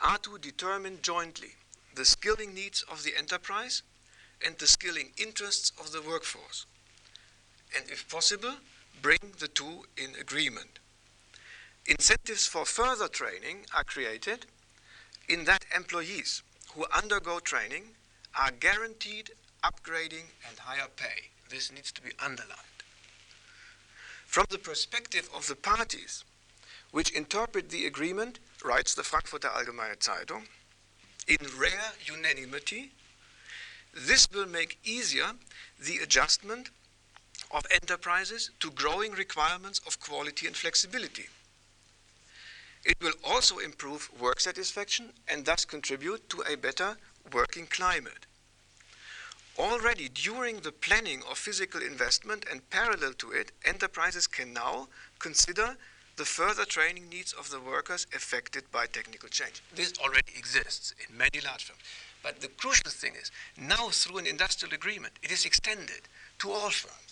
are to determine jointly the skilling needs of the enterprise and the skilling interests of the workforce, and if possible, bring the two in agreement. Incentives for further training are created in that employees who undergo training are guaranteed upgrading and higher pay. This needs to be underlined. From the perspective of the parties, which interpret the agreement, writes the Frankfurter Allgemeine Zeitung, in rare unanimity, this will make easier the adjustment of enterprises to growing requirements of quality and flexibility. It will also improve work satisfaction and thus contribute to a better working climate. Already during the planning of physical investment and parallel to it, enterprises can now consider the further training needs of the workers affected by technical change. This already exists in many large firms. But the crucial thing is, now through an industrial agreement, it is extended to all firms,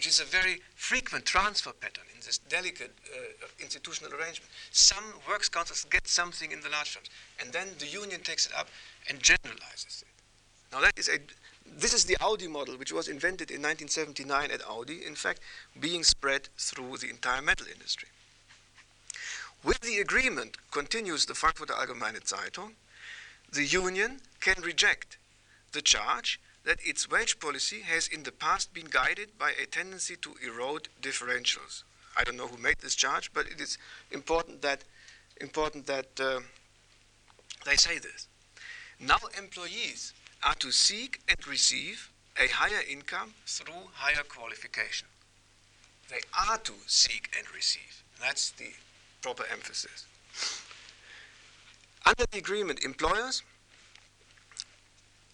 which is a very frequent transfer pattern in this delicate uh, institutional arrangement. Some works councils get something in the large firms, and then the union takes it up and generalizes it. Now that is a this is the Audi model, which was invented in 1979 at Audi, in fact, being spread through the entire metal industry. With the agreement, continues the Frankfurter Allgemeine Zeitung, the union can reject the charge that its wage policy has in the past been guided by a tendency to erode differentials. I don't know who made this charge, but it is important that important that uh, they say this. Now employees are to seek and receive a higher income through higher qualification. They are to seek and receive. That's the proper emphasis. Under the agreement, employers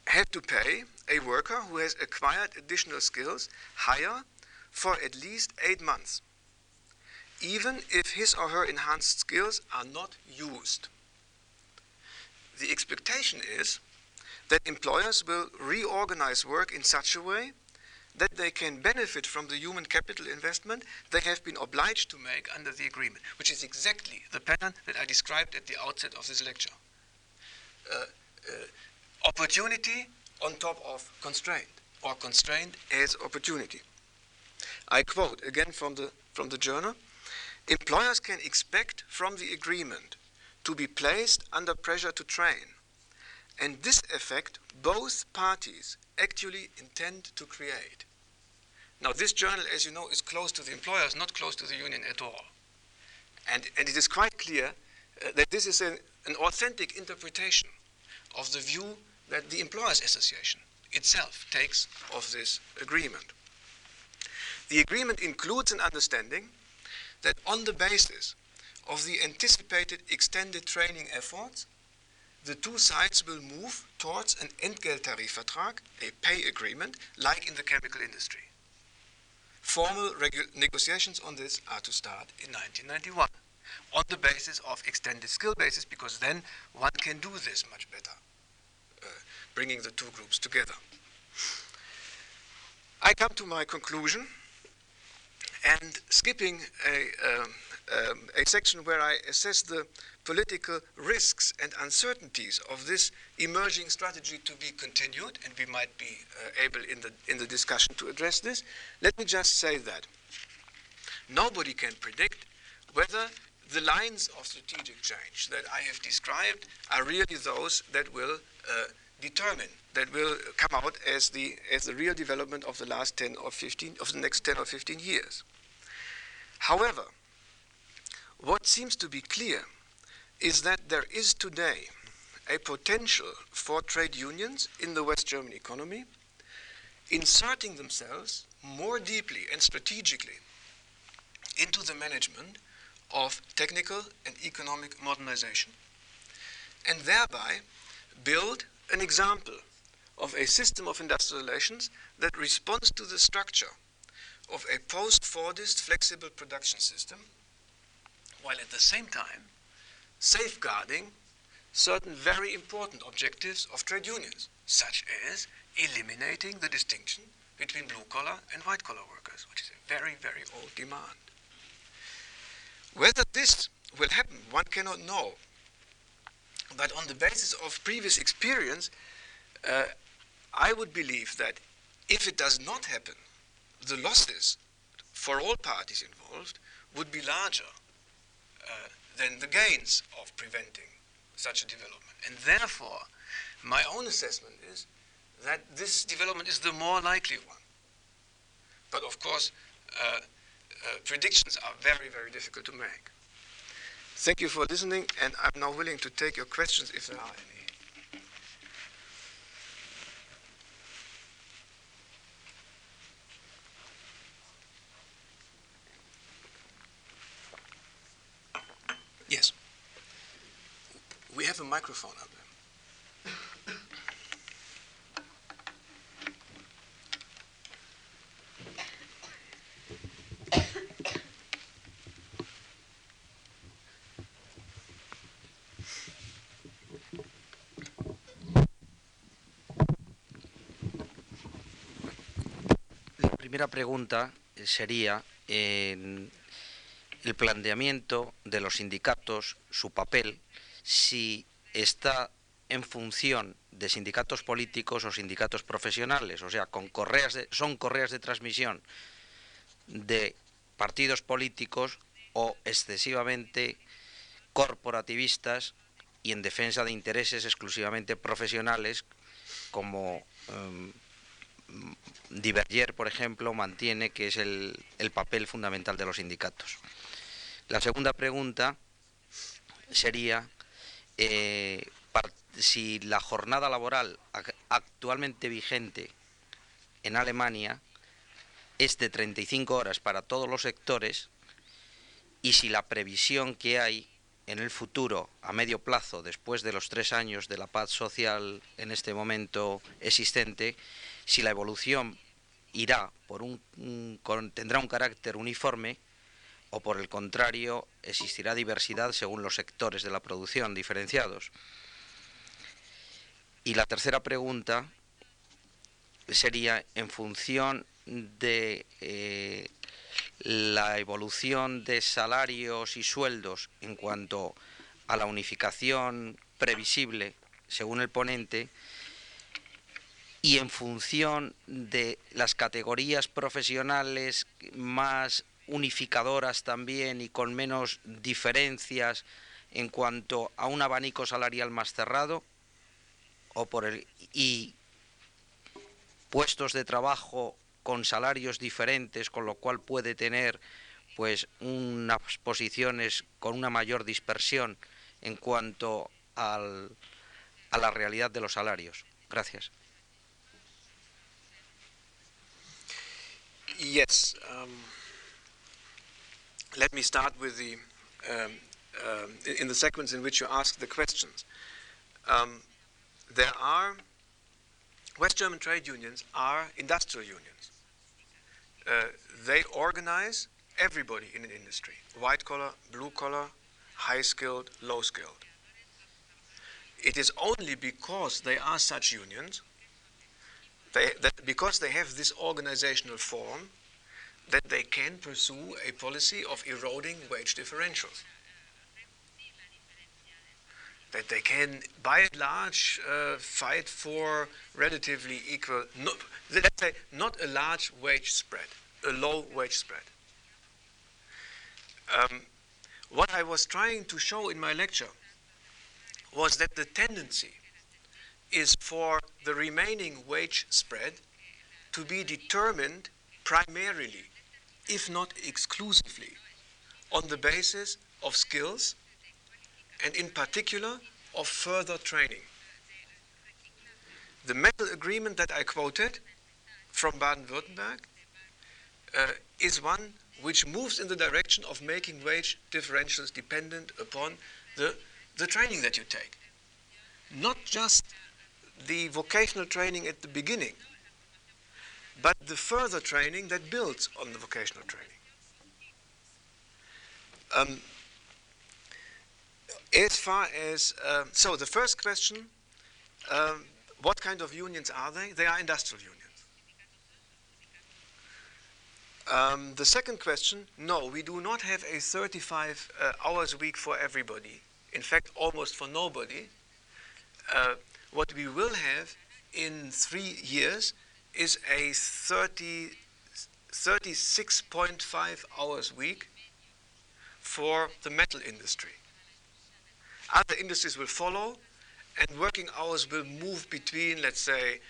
have to pay a worker who has acquired additional skills higher for at least eight months, even if his or her enhanced skills are not used. The expectation is that employers will reorganize work in such a way that they can benefit from the human capital investment they have been obliged to make under the agreement, which is exactly the pattern that I described at the outset of this lecture. Uh, uh, opportunity on top of constraint, or constraint as opportunity. I quote again from the, from the journal Employers can expect from the agreement to be placed under pressure to train, and this effect both parties actually intend to create. Now, this journal, as you know, is close to the employers, not close to the union at all. And, and it is quite clear uh, that this is an, an authentic interpretation of the view that the Employers Association itself takes of this agreement. The agreement includes an understanding that on the basis of the anticipated extended training efforts, the two sides will move towards an Entgelttarifvertrag, a pay agreement, like in the chemical industry. Formal negotiations on this are to start in 1991 on the basis of extended skill basis, because then one can do this much better, bringing the two groups together. I come to my conclusion and skipping a, um, um, a section where I assess the political risks and uncertainties of this emerging strategy to be continued, and we might be uh, able in the, in the discussion to address this, let me just say that nobody can predict whether the lines of strategic change that I have described are really those that will uh, determine, that will come out as the, as the real development of the last 10 or 15, of the next 10 or 15 years. However, what seems to be clear is that there is today a potential for trade unions in the West German economy inserting themselves more deeply and strategically into the management of technical and economic modernization and thereby build an example of a system of industrial relations that responds to the structure of a post-Fordist flexible production system, while at the same time safeguarding certain very important objectives of trade unions, such as eliminating the distinction between blue-collar and white-collar workers, which is a very, very old demand. Whether this will happen, one cannot know. But on the basis of previous experience, uh, I would believe that if it does not happen, the losses for all parties involved would be larger uh, than the gains of preventing such a development. And therefore, my own assessment is that this development is the more likely one. But of course, uh, uh, predictions are very, very difficult to make. Thank you for listening, and I'm now willing to take your questions if there are any. Yes. We have a microphone up there. Primera pregunta sería, eh, el planteamiento de los sindicatos, su papel, si está en función de sindicatos políticos o sindicatos profesionales, o sea, con correas son correas de transmisión de partidos políticos o excesivamente corporativistas y en defensa de intereses exclusivamente profesionales, como um, Diverger, por ejemplo, mantiene que es el, el papel fundamental de los sindicatos. La segunda pregunta sería eh, si la jornada laboral actualmente vigente en Alemania es de 35 horas para todos los sectores y si la previsión que hay en el futuro, a medio plazo, después de los tres años de la paz social en este momento existente, si la evolución irá por un, tendrá un carácter uniforme o por el contrario existirá diversidad según los sectores de la producción diferenciados. Y la tercera pregunta sería en función de eh, la evolución de salarios y sueldos en cuanto a la unificación previsible, según el ponente, y en función de las categorías profesionales más unificadoras también y con menos diferencias en cuanto a un abanico salarial más cerrado o por el y puestos de trabajo con salarios diferentes, con lo cual puede tener pues unas posiciones con una mayor dispersión en cuanto al, a la realidad de los salarios. Gracias. Yes. Um, let me start with the um, um, in the sequence in which you ask the questions. Um, there are West German trade unions are industrial unions. Uh, they organize everybody in an industry: white collar, blue collar, high skilled, low skilled. It is only because they are such unions they, that because they have this organizational form, that they can pursue a policy of eroding wage differentials. That they can, by and large, uh, fight for relatively equal, no, let's say, not a large wage spread, a low wage spread. Um, what I was trying to show in my lecture was that the tendency is for the remaining wage spread to be determined primarily, if not exclusively, on the basis of skills and, in particular, of further training. The metal agreement that I quoted from Baden Württemberg uh, is one which moves in the direction of making wage differentials dependent upon the, the training that you take. Not just the vocational training at the beginning, but the further training that builds on the vocational training. Um, as far as, uh, so the first question, um, what kind of unions are they? They are industrial unions. Um, the second question, no, we do not have a 35 uh, hours a week for everybody. In fact, almost for nobody. Uh, what we will have in three years is a 30, 36.5 hours week for the metal industry. Other industries will follow, and working hours will move between, let's say,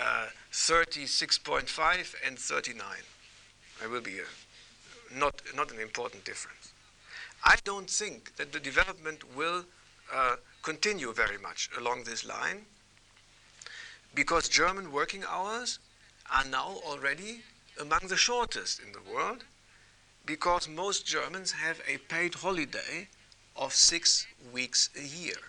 uh, 36.5 and 39. There will be a, not, not an important difference. I don't think that the development will uh, continue very much along this line because German working hours are now already among the shortest in the world because most Germans have a paid holiday of six weeks a year.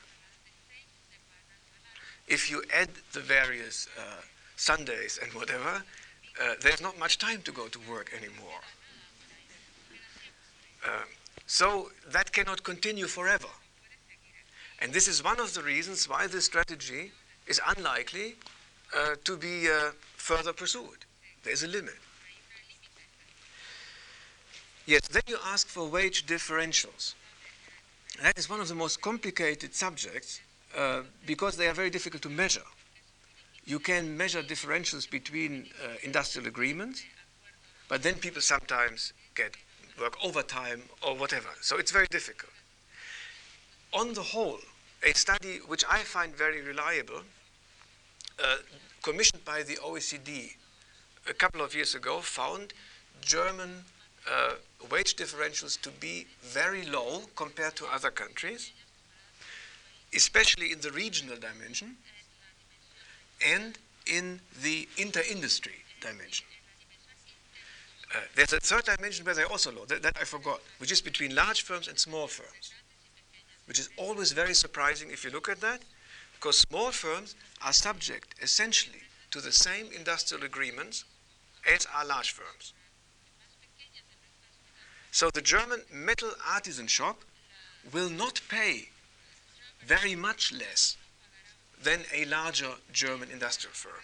If you add the various uh, Sundays and whatever, uh, there's not much time to go to work anymore. Uh, so that cannot continue forever. And this is one of the reasons why this strategy is unlikely uh, to be uh, further pursued. There's a limit. Yes, then you ask for wage differentials. That is one of the most complicated subjects uh, because they are very difficult to measure. You can measure differentials between uh, industrial agreements, but then people sometimes get work overtime or whatever. So it's very difficult. On the whole, a study which I find very reliable, uh, commissioned by the OECD a couple of years ago, found German uh, wage differentials to be very low compared to other countries, especially in the regional dimension and in the inter-industry dimension. Uh, there's a third dimension where they're also low, that, that I forgot, which is between large firms and small firms which is always very surprising if you look at that, because small firms are subject essentially to the same industrial agreements as are large firms. So the German metal artisan shop will not pay very much less than a larger German industrial firm.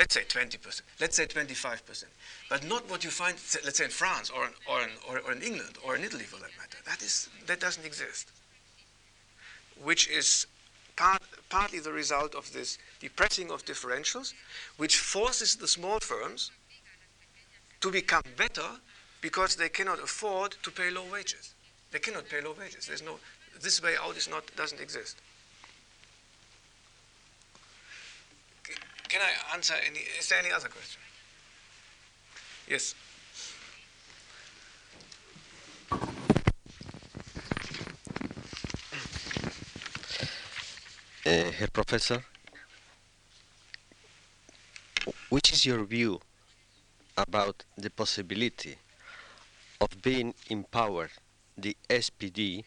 Let's say 20%, let's say 25%, but not what you find, let's say in France or in, or in, or, in England or in Italy for that matter. That, is, that doesn't exist, which is part, partly the result of this depressing of differentials, which forces the small firms to become better because they cannot afford to pay low wages. They cannot pay low wages. There's no, this way out is not, doesn't exist. Can I answer any? Is there any other question? Yes. Uh, Herr Professor, which is your view about the possibility of being empowered the SPD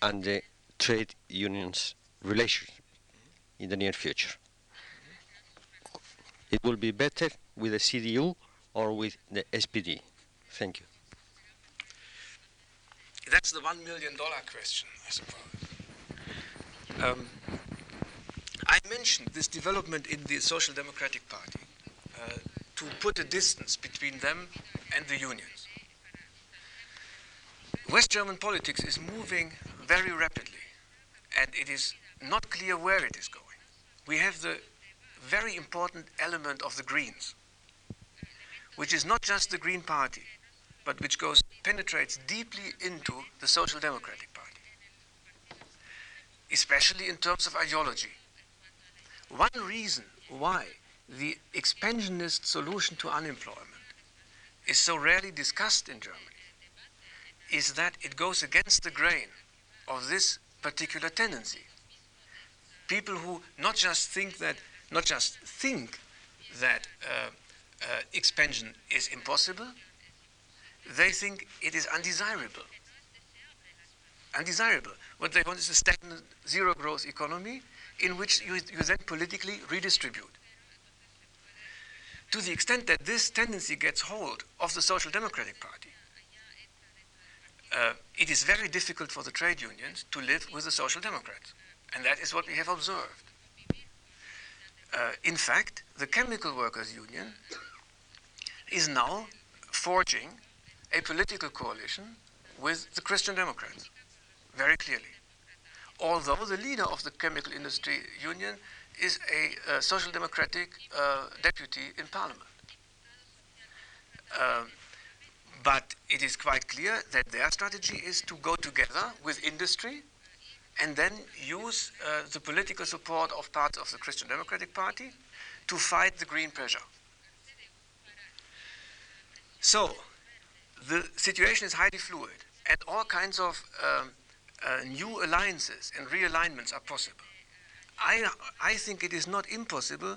and the trade unions relationship in the near future? It will be better with the CDU or with the SPD? Thank you. That's the one million dollar question, I suppose. Um, I mentioned this development in the Social Democratic Party uh, to put a distance between them and the unions. West German politics is moving very rapidly, and it is not clear where it is going. We have the very important element of the Greens, which is not just the Green Party, but which goes penetrates deeply into the Social Democratic Party, especially in terms of ideology. One reason why the expansionist solution to unemployment is so rarely discussed in Germany is that it goes against the grain of this particular tendency. People who not just think that not just think that uh, uh, expansion is impossible, they think it is undesirable. Undesirable. What they want is a stagnant zero growth economy in which you, you then politically redistribute. To the extent that this tendency gets hold of the Social Democratic Party, uh, it is very difficult for the trade unions to live with the Social Democrats. And that is what we have observed. Uh, in fact, the Chemical Workers Union is now forging a political coalition with the Christian Democrats, very clearly. Although the leader of the Chemical Industry Union is a uh, social democratic uh, deputy in parliament. Um, but it is quite clear that their strategy is to go together with industry and then use uh, the political support of parts of the Christian Democratic Party to fight the green pressure. So, the situation is highly fluid, and all kinds of um, uh, new alliances and realignments are possible. I, I think it is not impossible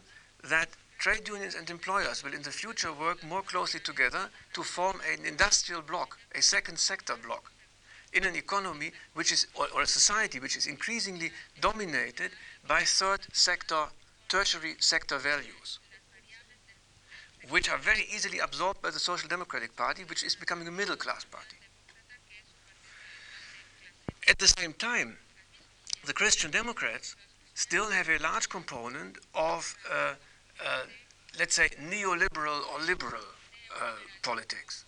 that trade unions and employers will in the future work more closely together to form an industrial bloc, a second sector bloc, in an economy which is, or, or, a society which is increasingly dominated by third sector, tertiary sector values, which are very easily absorbed by the Social Democratic Party, which is becoming a middle class party. At the same time, the Christian Democrats still have a large component of, uh, uh, let's say, neoliberal or liberal uh, politics,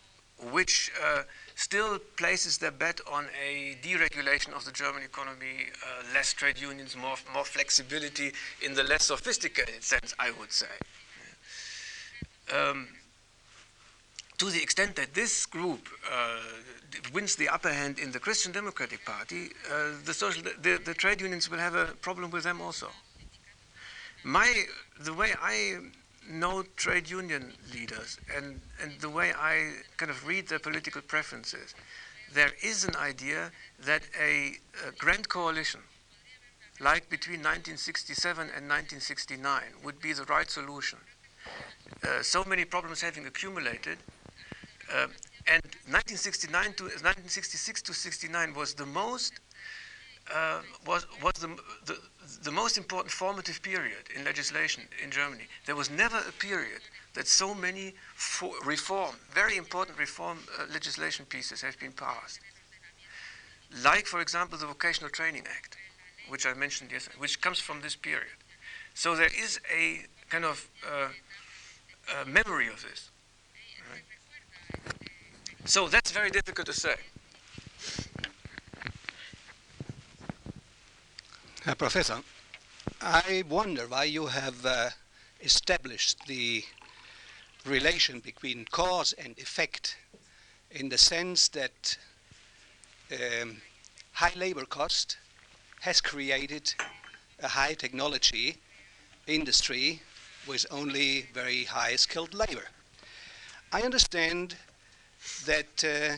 which uh, still places their bet on a deregulation of the German economy, uh, less trade unions, more, more flexibility in the less sophisticated sense, I would say. Um, to the extent that this group uh, wins the upper hand in the Christian Democratic Party, uh, the, social, the, the trade unions will have a problem with them also. My, the way I know trade union leaders and, and the way I kind of read their political preferences, there is an idea that a, a grand coalition, like between 1967 and 1969, would be the right solution. Uh, so many problems having accumulated, uh, and 1969 to 1966 to 69 was the most uh, was, was the, the, the, most important formative period in legislation in Germany. There was never a period that so many reform, very important reform uh, legislation pieces have been passed. Like, for example, the Vocational Training Act, which I mentioned yesterday, which comes from this period. So there is a, kind of uh, uh, memory of this. Right? So that's very difficult to say. Uh, Professor, I wonder why you have uh, established the relation between cause and effect in the sense that um, high labor cost has created a high technology industry with only very high skilled labor. I understand that uh,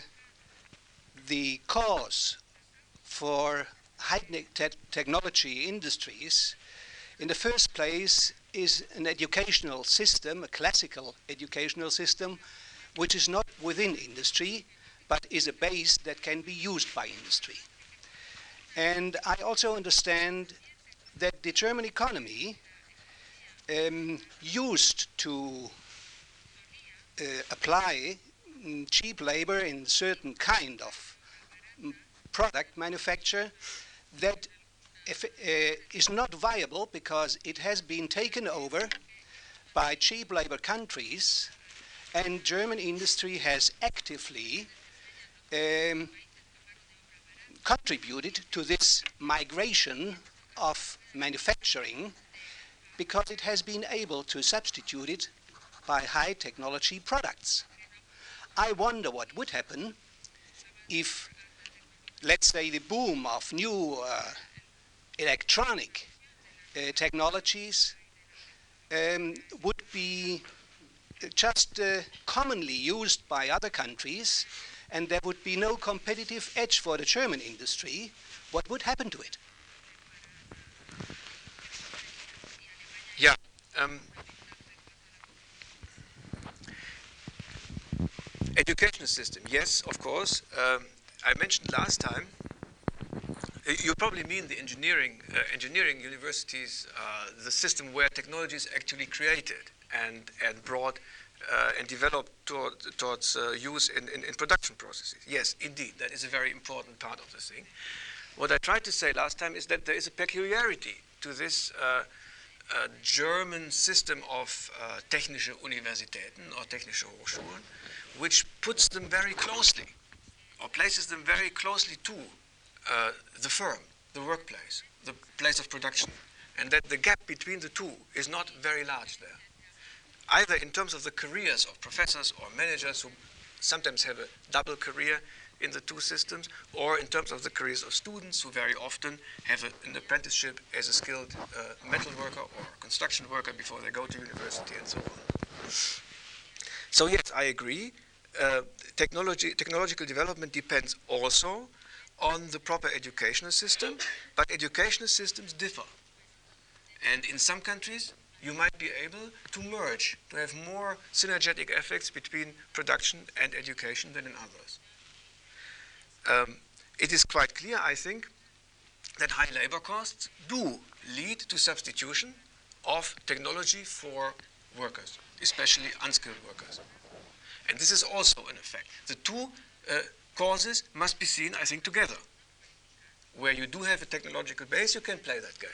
the cause for high te technology industries in the first place is an educational system, a classical educational system, which is not within industry, but is a base that can be used by industry. And I also understand that the German economy um, used to uh, apply mm, cheap labor in certain kind of mm, product manufacture that if, uh, is not viable because it has been taken over by cheap labor countries and German industry has actively um, contributed to this migration of manufacturing because it has been able to substitute it by high technology products. I wonder what would happen if, let's say, the boom of new uh, electronic uh, technologies um, would be just uh, commonly used by other countries and there would be no competitive edge for the German industry, what would happen to it? Yeah. Um, education system, yes, of course. Um, I mentioned last time. You probably mean the engineering, uh, engineering universities, uh, the system where technology is actually created and and brought uh, and developed toward, towards uh, use in, in, in, production processes. Yes, indeed, that is a very important part of the thing. What I tried to say last time is that there is a peculiarity to this uh, uh German system of uh, technische Universitäten or technische Hochschulen, which puts them very closely or places them very closely to uh, the firm, the workplace, the place of production, and that the gap between the two is not very large there either in terms of the careers of professors or managers who sometimes have a double career in the two systems, or in terms of the careers of students who very often have a, an apprenticeship as a skilled uh, metal worker or construction worker before they go to university and so on. So yes, I agree. Uh, technology, technological development depends also on the proper educational system, but educational systems differ. And in some countries, you might be able to merge, to have more synergetic effects between production and education than in others. Um, it is quite clear, I think, that high labor costs do lead to substitution of technology for workers, especially unskilled workers. And this is also an effect. The two uh, causes must be seen, I think, together. Where you do have a technological base, you can play that game.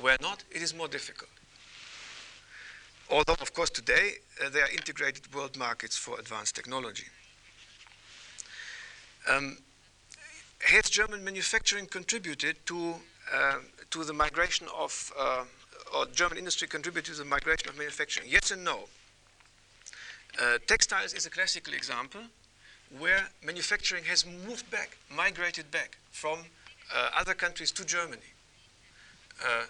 Where not, it is more difficult although, of course, today uh, they are integrated world markets for advanced technology. Um, has German manufacturing contributed to, uh, to the migration of, uh, or German industry contributed to the migration of manufacturing? Yes and no. Uh, textiles is a classical example where manufacturing has moved back, migrated back from uh, other countries to Germany. Uh,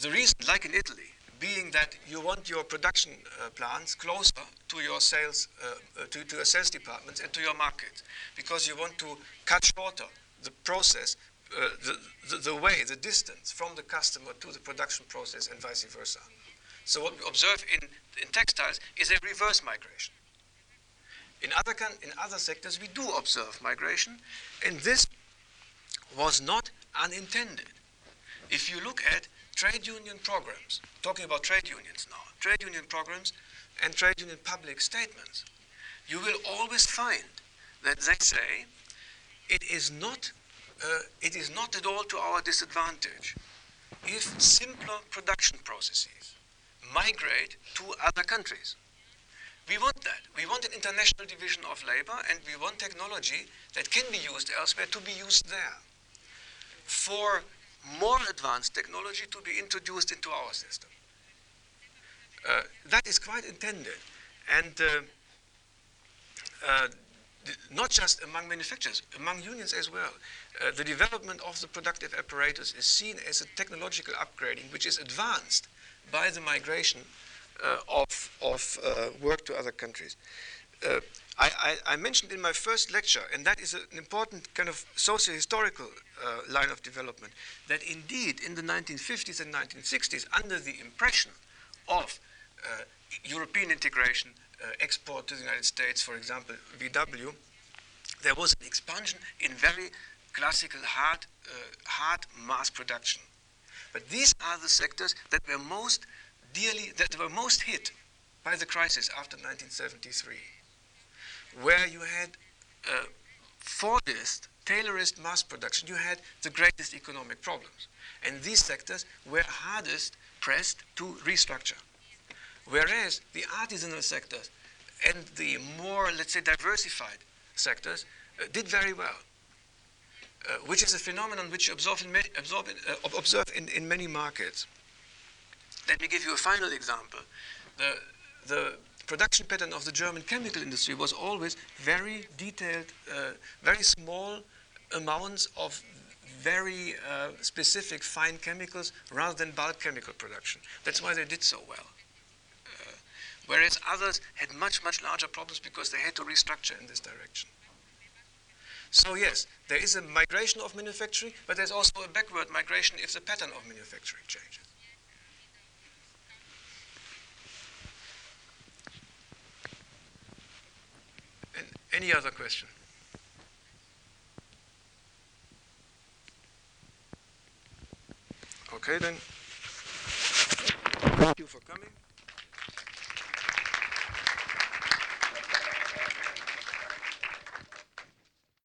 the reason, like in Italy, being that you want your production uh, plants closer to your sales, uh, uh, to, to, your sales departments and to your market, because you want to cut shorter the process, uh, the, the, the, way, the distance from the customer to the production process and vice versa. So what we observe in, in textiles is a reverse migration. In other, in other sectors, we do observe migration, and this was not unintended. If you look at trade union programs, talking about trade unions now, trade union programs and trade union public statements, you will always find that they say it is not, uh, it is not at all to our disadvantage if simpler production processes migrate to other countries. We want that. We want an international division of labor, and we want technology that can be used elsewhere to be used there. For more advanced technology to be introduced into our system. Uh, that is quite intended. And uh, uh, not just among manufacturers, among unions as well. Uh, the development of the productive apparatus is seen as a technological upgrading which is advanced by the migration uh, of, of uh, work to other countries. Uh, I, I, I, mentioned in my first lecture, and that is an important kind of socio-historical uh, line of development, that indeed in the 1950s and 1960s, under the impression of uh, European integration, uh, export to the United States, for example, VW, there was an expansion in very classical hard, hard mass production. But these are the sectors that were most dearly, that were most hit by the crisis after 1973, where you had uh, Fordist, Taylorist mass production, you had the greatest economic problems. And these sectors were hardest pressed to restructure. Whereas the artisanal sectors and the more, let's say, diversified sectors uh, did very well, uh, which is a phenomenon which you observe in, observe in, uh, observe in, in many markets. Let me give you a final example. The, the production pattern of the German chemical industry was always very detailed, uh, very small amounts of very uh, specific fine chemicals rather than bulk chemical production. That's why they did so well. Uh, whereas others had much, much larger problems because they had to restructure in this direction. So yes, there is a migration of manufacturing, but there's also a backward migration if the pattern of manufacturing changes. Any other question? Okay, then. Thank you for coming.